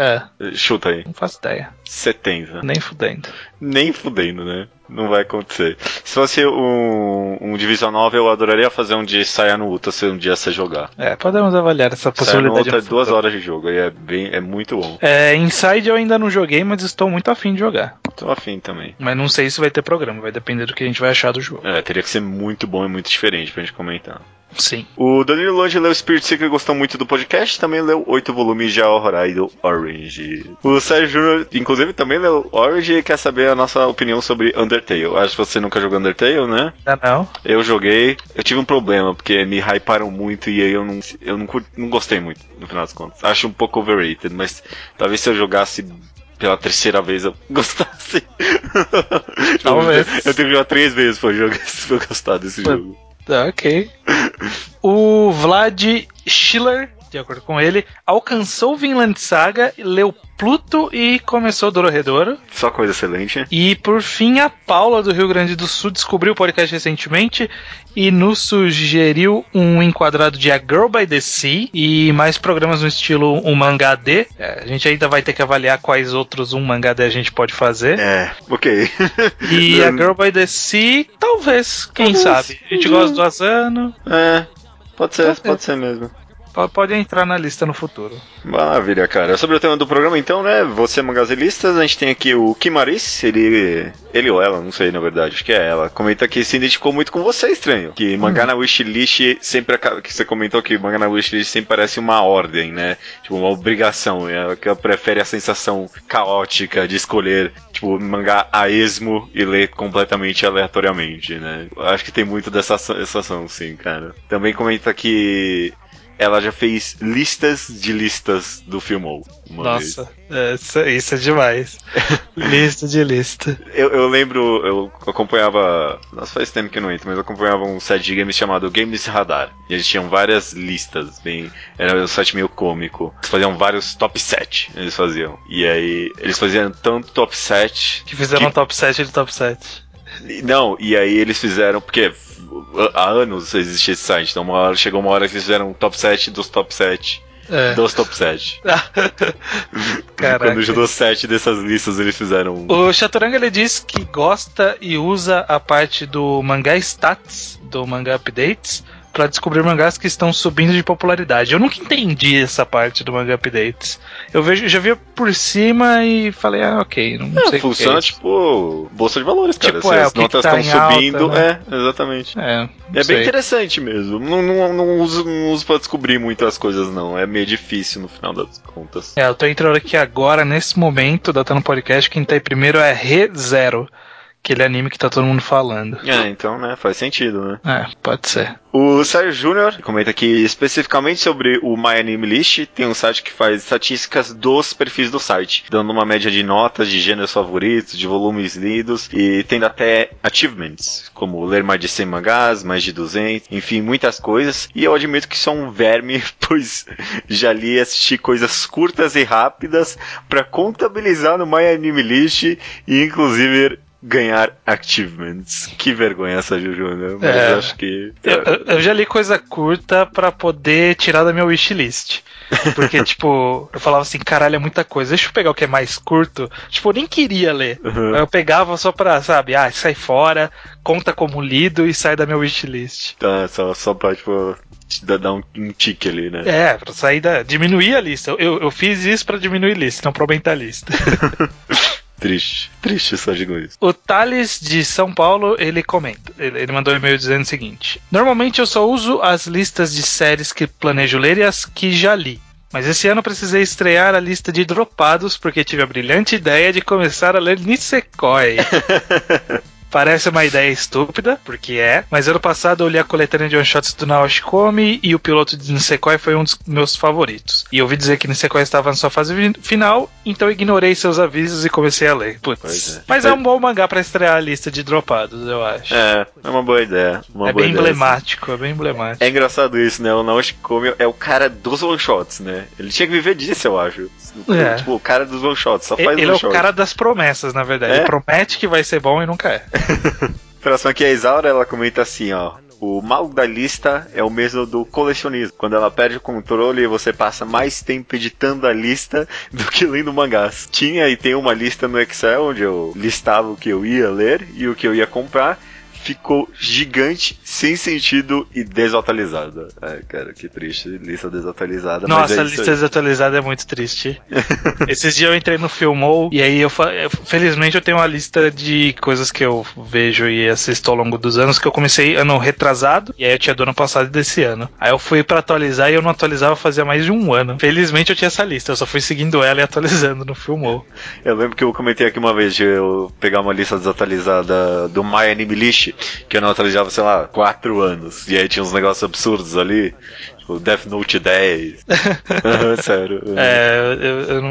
É, Chuta aí. não faço ideia. 70. Nem fudendo. Nem fudendo, né? Não vai acontecer. Se fosse um, um Division 9, eu adoraria fazer um de Saia no Uta se um dia você jogar. É, podemos avaliar essa Saia no possibilidade. Uta é duas horas de jogo, aí é, bem, é muito bom. É, Inside eu ainda não joguei, mas estou muito afim de jogar. Tô afim também. Mas não sei se vai ter programa, vai depender do que a gente vai achar do jogo. É, teria que ser muito bom e muito diferente pra gente comentar. Sim. O Danilo Longe leu Spirit Seeker e gostou muito do podcast, também leu oito volumes de Horizon Orange. O Sérgio Júnior, inclusive, também leu Orange e quer saber a nossa opinião sobre Undertale. Acho que você nunca jogou Undertale, né? Ah, não? Eu joguei, eu tive um problema, porque me hyparam muito e aí eu não, eu não, não gostei muito, no final das contas. Acho um pouco overrated, mas talvez se eu jogasse pela terceira vez eu gostasse. Talvez. Eu tenho que jogar três vezes pra, jogar, pra gostar desse jogo. Tá, ok. O Vlad Schiller de acordo com ele, alcançou Vinland Saga, leu Pluto e começou Dororedoro. Só coisa excelente. E por fim, a Paula do Rio Grande do Sul descobriu o podcast recentemente e nos sugeriu um enquadrado de A Girl by the Sea e mais programas no estilo um mangá D. É, a gente ainda vai ter que avaliar quais outros um mangá D a gente pode fazer. É, ok. E A Girl by the Sea, talvez, quem Talvez. sabe. A gente gosta do Asano, É, pode ser, Pode ser mesmo. Po- pode entrar na lista no futuro. Maravilha, cara. Sobre o tema do programa, então, né? Você, Mangazelistas, a gente tem aqui o Kimaris, ele. Ele ou ela, não sei na verdade, acho que é ela. Comenta que se identificou muito com você, estranho. Que mangá na wishlist sempre acaba. Que você comentou que mangá na wishlist sempre parece uma ordem, né? Tipo, uma obrigação. É, ela prefere a sensação caótica de escolher, tipo, mangá a esmo e ler completamente aleatoriamente, né? Acho que tem muito dessa sensação, sim, cara. Também comenta que ela já fez listas de listas do Filmou. Nossa, é, isso, isso é demais. lista de lista. Eu, eu lembro, eu acompanhava. Nossa, faz tempo que eu não entro, mas eu acompanhava um site de games chamado Games Radar. E eles tinham várias listas, bem. Era um site meio cômico. Eles faziam vários top 7. Eles faziam. E aí, eles faziam tanto top 7. Que fizeram um top 7 de top 7. Não, e aí eles fizeram. Porque há anos existia esse site. Então uma hora, chegou uma hora que eles fizeram um top 7 dos top 7. É. Dos top 7. Caraca. Quando juntou 7 dessas listas, eles fizeram. um O Chaturanga ele diz que gosta e usa a parte do mangá stats, do mangá updates, pra descobrir mangás que estão subindo de popularidade. Eu nunca entendi essa parte do mangá updates. Eu vejo, já vi por cima e falei, ah, ok, não sei é Funciona isso. tipo bolsa de valores, cara. Tipo, Se é, as notas tá estão em subindo, alta, é, exatamente. É, É bem sei. interessante mesmo. Não, não, não, uso, não uso pra descobrir muitas coisas, não. É meio difícil no final das contas. É, eu tô entrando aqui agora, nesse momento, datando podcast, quem tá aí primeiro é ReZero, aquele anime que tá todo mundo falando. É, então, né, faz sentido, né? É, pode ser. O Sérgio Júnior comenta aqui especificamente sobre o My Anime List. Tem um site que faz estatísticas dos perfis do site, dando uma média de notas, de gêneros favoritos, de volumes lidos e tendo até achievements, como ler mais de 100 mangás, mais de 200, enfim, muitas coisas. E eu admito que sou um verme, pois já li e assisti coisas curtas e rápidas para contabilizar no My Anime List e inclusive ganhar achievements. Que vergonha essa Juju, né? Mas É. eu acho que. Eu, eu- eu já li coisa curta pra poder tirar da minha wishlist. Porque, tipo, eu falava assim, caralho, é muita coisa. Deixa eu pegar o que é mais curto. Tipo, eu nem queria ler. Uhum. Eu pegava só pra, sabe, ah, sai fora, conta como lido e sai da minha wishlist. Tá, só, só pra, tipo, dar, um, um tique ali, né? É, pra sair da. diminuir a lista. Eu, eu fiz isso pra diminuir a lista, não pra aumentar a lista. Triste. Triste só digo isso. O Thales de São Paulo, ele comenta. Ele, ele mandou um e-mail dizendo o seguinte: Normalmente eu só uso as listas de séries que planejo ler e as que já li. Mas esse ano precisei estrear a lista de dropados porque tive a brilhante ideia de começar a ler Nisekoi. Parece uma ideia estúpida, porque é, mas ano passado eu li a coletânea de one-shots do Naoshi Komi e o piloto de Nisekoi foi um dos meus favoritos. E ouvi dizer que Nisekoi estava na sua fase final, então ignorei seus avisos e comecei a ler. Putz. É. Mas é um bom mangá pra estrear a lista de dropados, eu acho. É, é uma boa ideia. Uma É boa bem ideia, emblemático, é bem emblemático. É engraçado isso, né? O Naoshi Komi é o cara dos one-shots, né? Ele tinha que viver disso, eu acho. É. Tipo, o cara dos one-shots, só faz Ele é o cara das promessas, na verdade. É? Ele promete que vai ser bom e nunca é. Próximo aqui é a Isaura, ela comenta assim, ó. O mal da lista é o mesmo do colecionismo. Quando ela perde o controle, você passa mais tempo editando a lista do que lendo mangás. Tinha e tem uma lista no Excel onde eu listava o que eu ia ler e o que eu ia comprar. Ficou gigante, sem sentido e desatualizada. Ai, cara, que triste. Lista desatualizada. Nossa, é lista aí. desatualizada é muito triste. Esses dias eu entrei no Filmou e aí eu, felizmente eu tenho uma lista de coisas que eu vejo e assisto ao longo dos anos que eu comecei ano retrasado e aí eu tinha do ano passado e desse ano. Aí eu fui pra atualizar e eu não atualizava fazia mais de um ano. Felizmente eu tinha essa lista, eu só fui seguindo ela e atualizando no Filmou. Eu lembro que eu comentei aqui uma vez de eu pegar uma lista desatualizada do My Anime List, que eu não atualizava, sei lá, quatro anos. E aí tinha uns negócios absurdos ali. Tipo, tipo, Death Note 10. Sério. É, eu, eu não,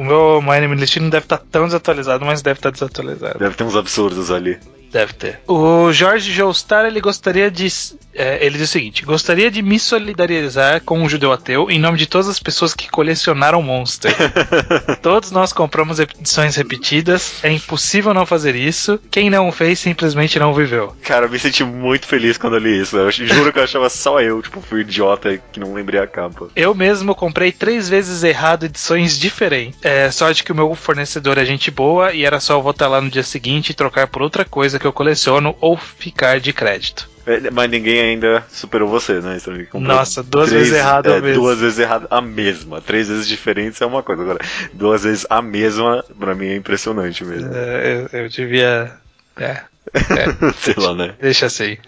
o meu My Name List não deve estar tão desatualizado, mas deve estar desatualizado. Deve ter uns absurdos ali. Deve ter. O Jorge Joestar, ele gostaria de. É, ele diz o seguinte: gostaria de me solidarizar com o judeu ateu em nome de todas as pessoas que colecionaram Monster. Todos nós compramos edições repetidas, é impossível não fazer isso. Quem não fez simplesmente não viveu. Cara, eu me senti muito feliz quando eu li isso. Eu juro que eu achava só eu, tipo, fui idiota que não lembrei a capa. Eu mesmo comprei três vezes errado edições diferentes. É, sorte que o meu fornecedor é gente boa e era só eu voltar lá no dia seguinte e trocar por outra coisa que eu coleciono ou ficar de crédito. É, Mas ninguém ainda superou você, né? Você Nossa, duas três- vezes errado é, mesmo. Duas vezes errado a mesma. Três vezes diferentes é uma coisa. Agora, duas vezes a mesma, pra mim é impressionante mesmo. É, eu, eu devia. É, Sei lá, né? deixa assim.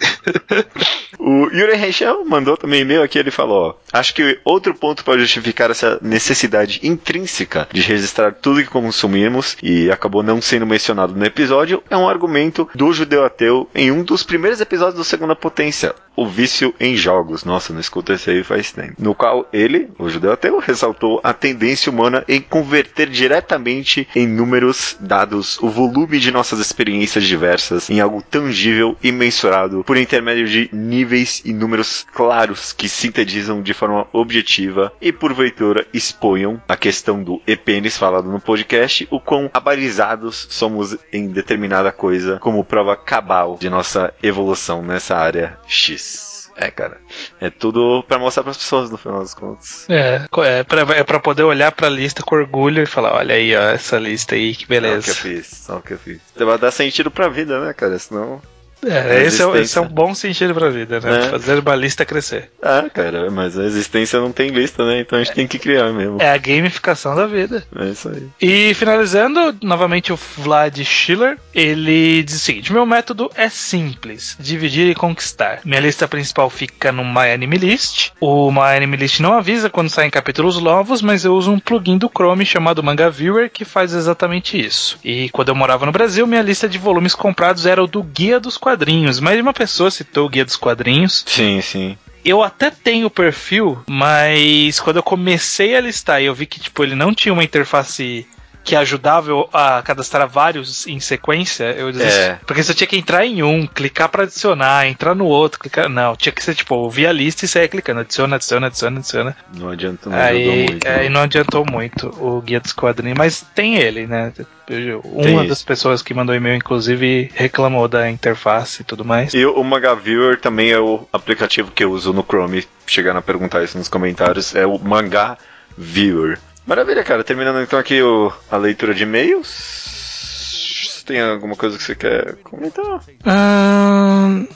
O Yuri Reichel mandou também e-mail aqui, ele falou, ó, acho que outro ponto para justificar essa necessidade intrínseca de registrar tudo que consumimos e acabou não sendo mencionado no episódio é um argumento do judeu ateu em um dos primeiros episódios do Segunda Potência, o vício em jogos. Nossa, não escuto esse aí faz tempo. No qual ele, o judeu ateu, ressaltou a tendência humana em converter diretamente em números dados o volume de nossas experiências diversas em algo tangível e mensurado por intermédio de níveis e números claros que sintetizam de forma objetiva e porventura exponham a questão do EPNs falado no podcast, o quão abalizados somos em determinada coisa como prova cabal de nossa evolução nessa área X. É, cara. É tudo pra mostrar pras pessoas no final das contas. É, é pra, é pra poder olhar pra lista com orgulho e falar: olha aí, ó, essa lista aí, que Só o que eu beleza. fiz, só o que eu fiz. Vai dar sentido pra vida, né, cara? Senão. É, esse, é, esse é um bom sentido pra vida, né? É. Fazer uma lista crescer. Ah, cara, mas a existência não tem lista, né? Então a gente tem que criar mesmo. É a gamificação da vida. É isso aí. E finalizando, novamente o Vlad Schiller, ele diz o seguinte: meu método é simples, dividir e conquistar. Minha lista principal fica no My Anime List. O My Anime List não avisa quando saem capítulos novos, mas eu uso um plugin do Chrome chamado Manga Viewer que faz exatamente isso. E quando eu morava no Brasil, minha lista de volumes comprados era o do Guia dos Quadrinhos. Mais de uma pessoa citou o Guia dos Quadrinhos. Sim, sim. Eu até tenho o perfil, mas quando eu comecei a listar e eu vi que tipo ele não tinha uma interface que ajudava eu a cadastrar vários em sequência, eu desisti. É. Porque você tinha que entrar em um, clicar pra adicionar, entrar no outro, clicar. Não, tinha que ser tipo, ouvir a lista e sair clicando, adiciona, adiciona, adiciona, adiciona. Não adianta, não Aí, muito. aí né? não adiantou muito o guia dos quadrinhos, mas tem ele, né? Eu- Tem Uma isso. das pessoas que mandou e-mail, inclusive, reclamou da interface e tudo mais. E o Manga Viewer também é o aplicativo que eu uso no Chrome. Chegaram a perguntar isso nos comentários. É o Manga Viewer. Maravilha, cara. Terminando então aqui o- a leitura de e-mails. Tem alguma coisa que você quer comentar? Ahn,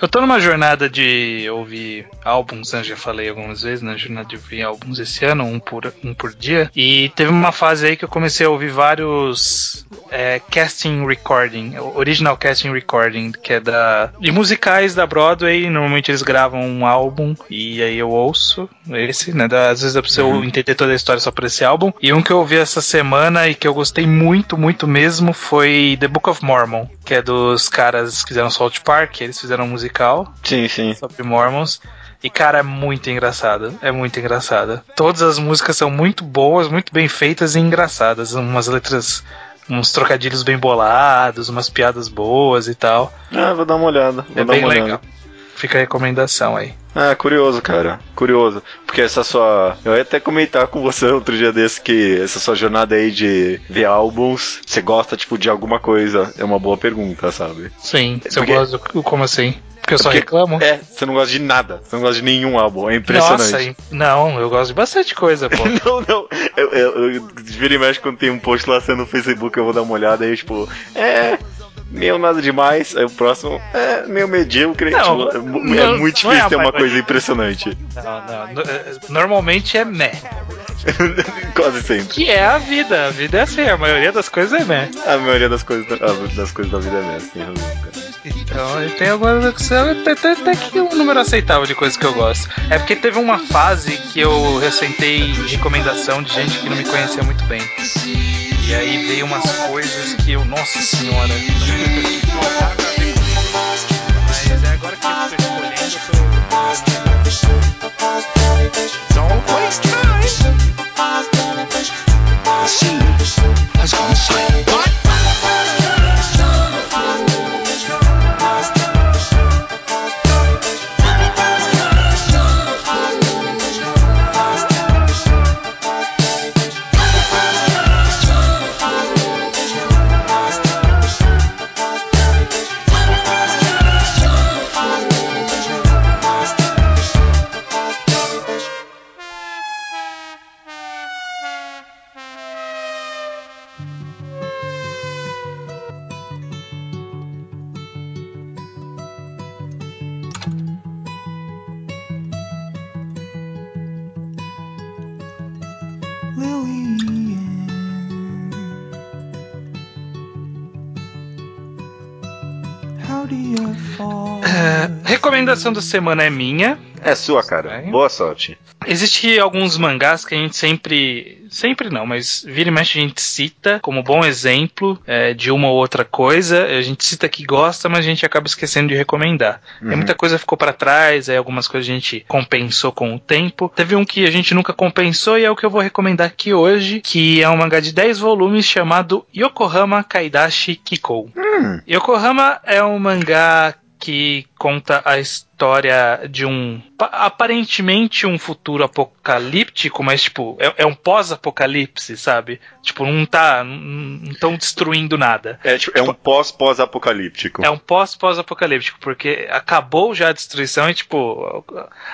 eu tô numa jornada de ouvir álbuns, né? Já falei algumas vezes, na jornada de ouvir álbuns esse ano, um por, um por dia. E teve uma fase aí que eu comecei a ouvir vários é, casting recording, original casting recording, que é da. de musicais da Broadway. Normalmente eles gravam um álbum e aí eu ouço esse, né? Às vezes eu preciso entender toda a história só por esse álbum. E um que eu ouvi essa semana e que eu gostei muito, muito mesmo foi The Book of Mormon, que é dos caras que fizeram Salt Park, eles fizeram um musical Sim, sim. sobre Mormons. E, cara, é muito engraçado. É muito engraçado. Todas as músicas são muito boas, muito bem feitas e engraçadas. Umas letras, uns trocadilhos bem bolados, umas piadas boas e tal. Ah, vou dar uma olhada. Vou é bem uma olhada. legal. Fica a recomendação aí. Ah, curioso, cara. Curioso. Porque essa sua. Eu ia até comentar com você outro dia desse que essa sua jornada aí de ver álbuns, você gosta, tipo, de alguma coisa? É uma boa pergunta, sabe? Sim, se eu Porque- gosto do. Como assim? Porque eu só Porque- reclamo? É, você não gosta de nada. Você não gosta de nenhum álbum. É impressionante. Nossa, não, eu gosto de bastante coisa, pô. Não, não. Eu, eu, eu vira e mexe quando tem um post lá sendo no Facebook, eu vou dar uma olhada aí, tipo, é. Meio nada demais. Aí o próximo é meio medíocre. Não, tipo, é, não- é muito é difícil a ter uma mais- coisa impressionante. Não, não. eh, Normalmente é meh. Quase sempre. Que é a vida. A vida é assim, a maioria das coisas é meh. A maioria das coisas, da- das coisas da vida é tem razão, cara. Então, tem algumas que são até, até, até que um número aceitável de coisas que eu gosto. É porque teve uma fase que eu recentei recomendação de gente que não me conhecia muito bem. E aí veio umas coisas que eu, nossa senhora, não tinha nada a ver com isso. Mas é agora que eu tô escolhendo, eu tô. Don't waste time. Assim, as condições. Recomendação da semana é minha. É sua, cara. Boa sorte. Existem alguns mangás que a gente sempre. Sempre não, mas vira e mexe a gente cita como bom exemplo é, de uma ou outra coisa. A gente cita que gosta, mas a gente acaba esquecendo de recomendar. Uhum. E muita coisa ficou para trás, aí algumas coisas a gente compensou com o tempo. Teve um que a gente nunca compensou e é o que eu vou recomendar aqui hoje, que é um mangá de 10 volumes chamado Yokohama Kaidashi Kikou. Hum. Yokohama é um mangá que conta a história de um pa- aparentemente um futuro apocalíptico, mas tipo é, é um pós-apocalipse, sabe? Tipo não tá não estão destruindo nada. É, tipo, é um pós-pós-apocalíptico. É um pós-pós-apocalíptico porque acabou já a destruição e tipo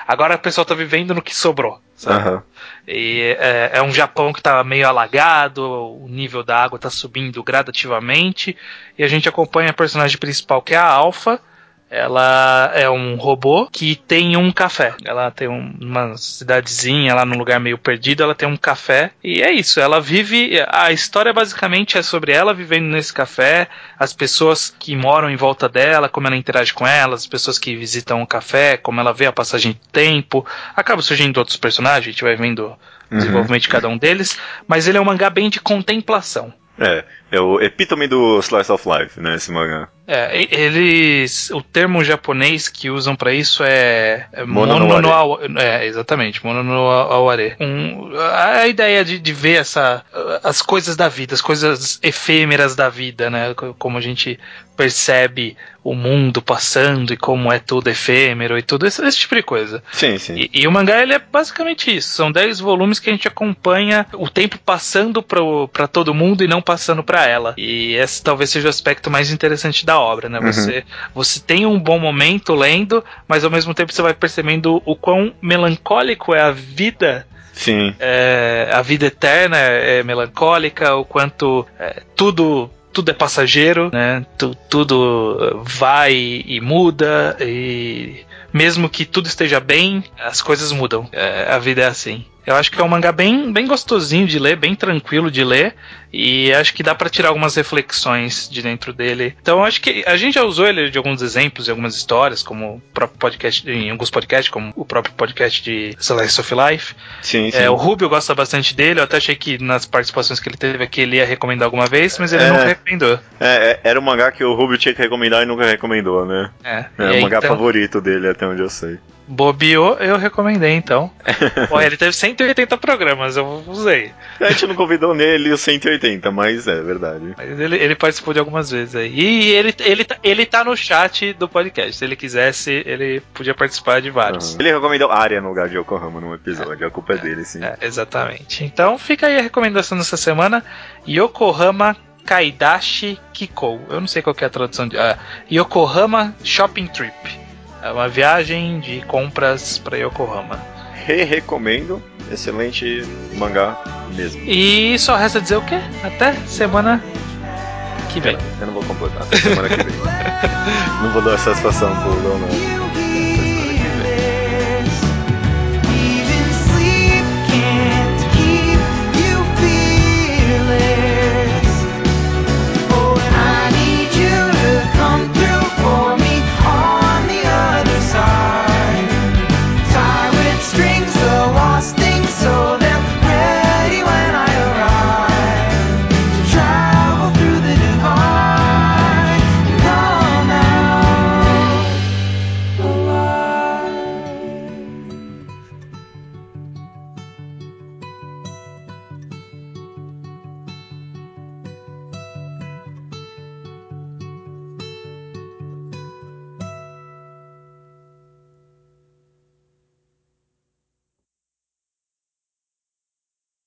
agora o pessoal tá vivendo no que sobrou. Sabe? Aham. E é, é um Japão que tá meio alagado, o nível da água tá subindo gradativamente, e a gente acompanha a personagem principal que é a Alpha. Ela é um robô que tem um café. Ela tem um- uma cidadezinha lá num lugar meio perdido, ela tem um café. E é isso, ela vive. A história basicamente é sobre ela vivendo nesse café, as pessoas que moram em volta dela, como ela interage com elas, as pessoas que visitam o café, como ela vê a passagem do tempo. Acaba surgindo outros personagens, a gente vai vendo o desenvolvimento de cada um deles. Mas ele é um mangá bem de contemplação. É, é o epítome do Slice of Life, né, esse mangá. É, eles. O termo japonês que usam pra isso é. é Mono no mono no awa- É, exatamente, mono no aware. Um, a ideia de, de ver essa. As coisas da vida, as coisas efêmeras da vida, né? co- Como a gente percebe o mundo passando e como é tudo efêmero e tudo esse, esse tipo de coisa. Sim, sim. E, e o mangá ele é basicamente isso. São 10 volumes que a gente acompanha o tempo passando pra todo mundo e não passando pra ela. E esse talvez seja o aspecto mais interessante da obra, né? Uhum. Você, você tem um bom momento lendo, mas ao mesmo tempo você vai percebendo o quão melancólico é a vida Sim. é, a vida eterna é melancólica, o quanto é, tudo tudo é passageiro, né? Tu- tudo eh, vai e muda e mesmo que tudo esteja bem, as coisas mudam. É, a vida é assim. Eu acho que é um mangá bem, bem gostosinho de ler, bem tranquilo de ler, e acho que dá pra tirar algumas reflexões de dentro dele. Então acho que a gente já usou ele de alguns exemplos, em algumas histórias, como o próprio podcast, em alguns podcasts, como o próprio podcast de Slice of Life. Sim, sim. É, o Rubio gosta bastante dele, eu até achei que nas participações que ele teve aqui ele ia recomendar alguma vez, mas ele É. nunca recomendou. É, é, era um mangá que o Rubio tinha que recomendar e nunca recomendou, né? É, É E o mangá então, favorito dele, até onde eu sei. Bobeou, eu recomendei então. Pô, ele teve 180 programas, eu usei. A gente não convidou nele os 180, mas é verdade. Mas ele, ele participou de algumas vezes aí. E ele, ele, tá- ele tá no chat do podcast. Se ele quisesse, ele podia participar de vários. Ele recomendou Arya no lugar de Yokohama num episódio, a culpa é dele, sim. É, exatamente. Então fica aí a recomendação dessa semana: Yokohama Kaidashi Kikou. Eu não sei qual é a tradução de. ah, Yokohama Shopping Trip. É uma viagem de compras para Yokohama. Re-recomendo, excelente mangá mesmo. E só resta dizer o quê? Até semana que vem. Eu não vou completar, até semana que vem. não vou dar satisfação pro Leonardo.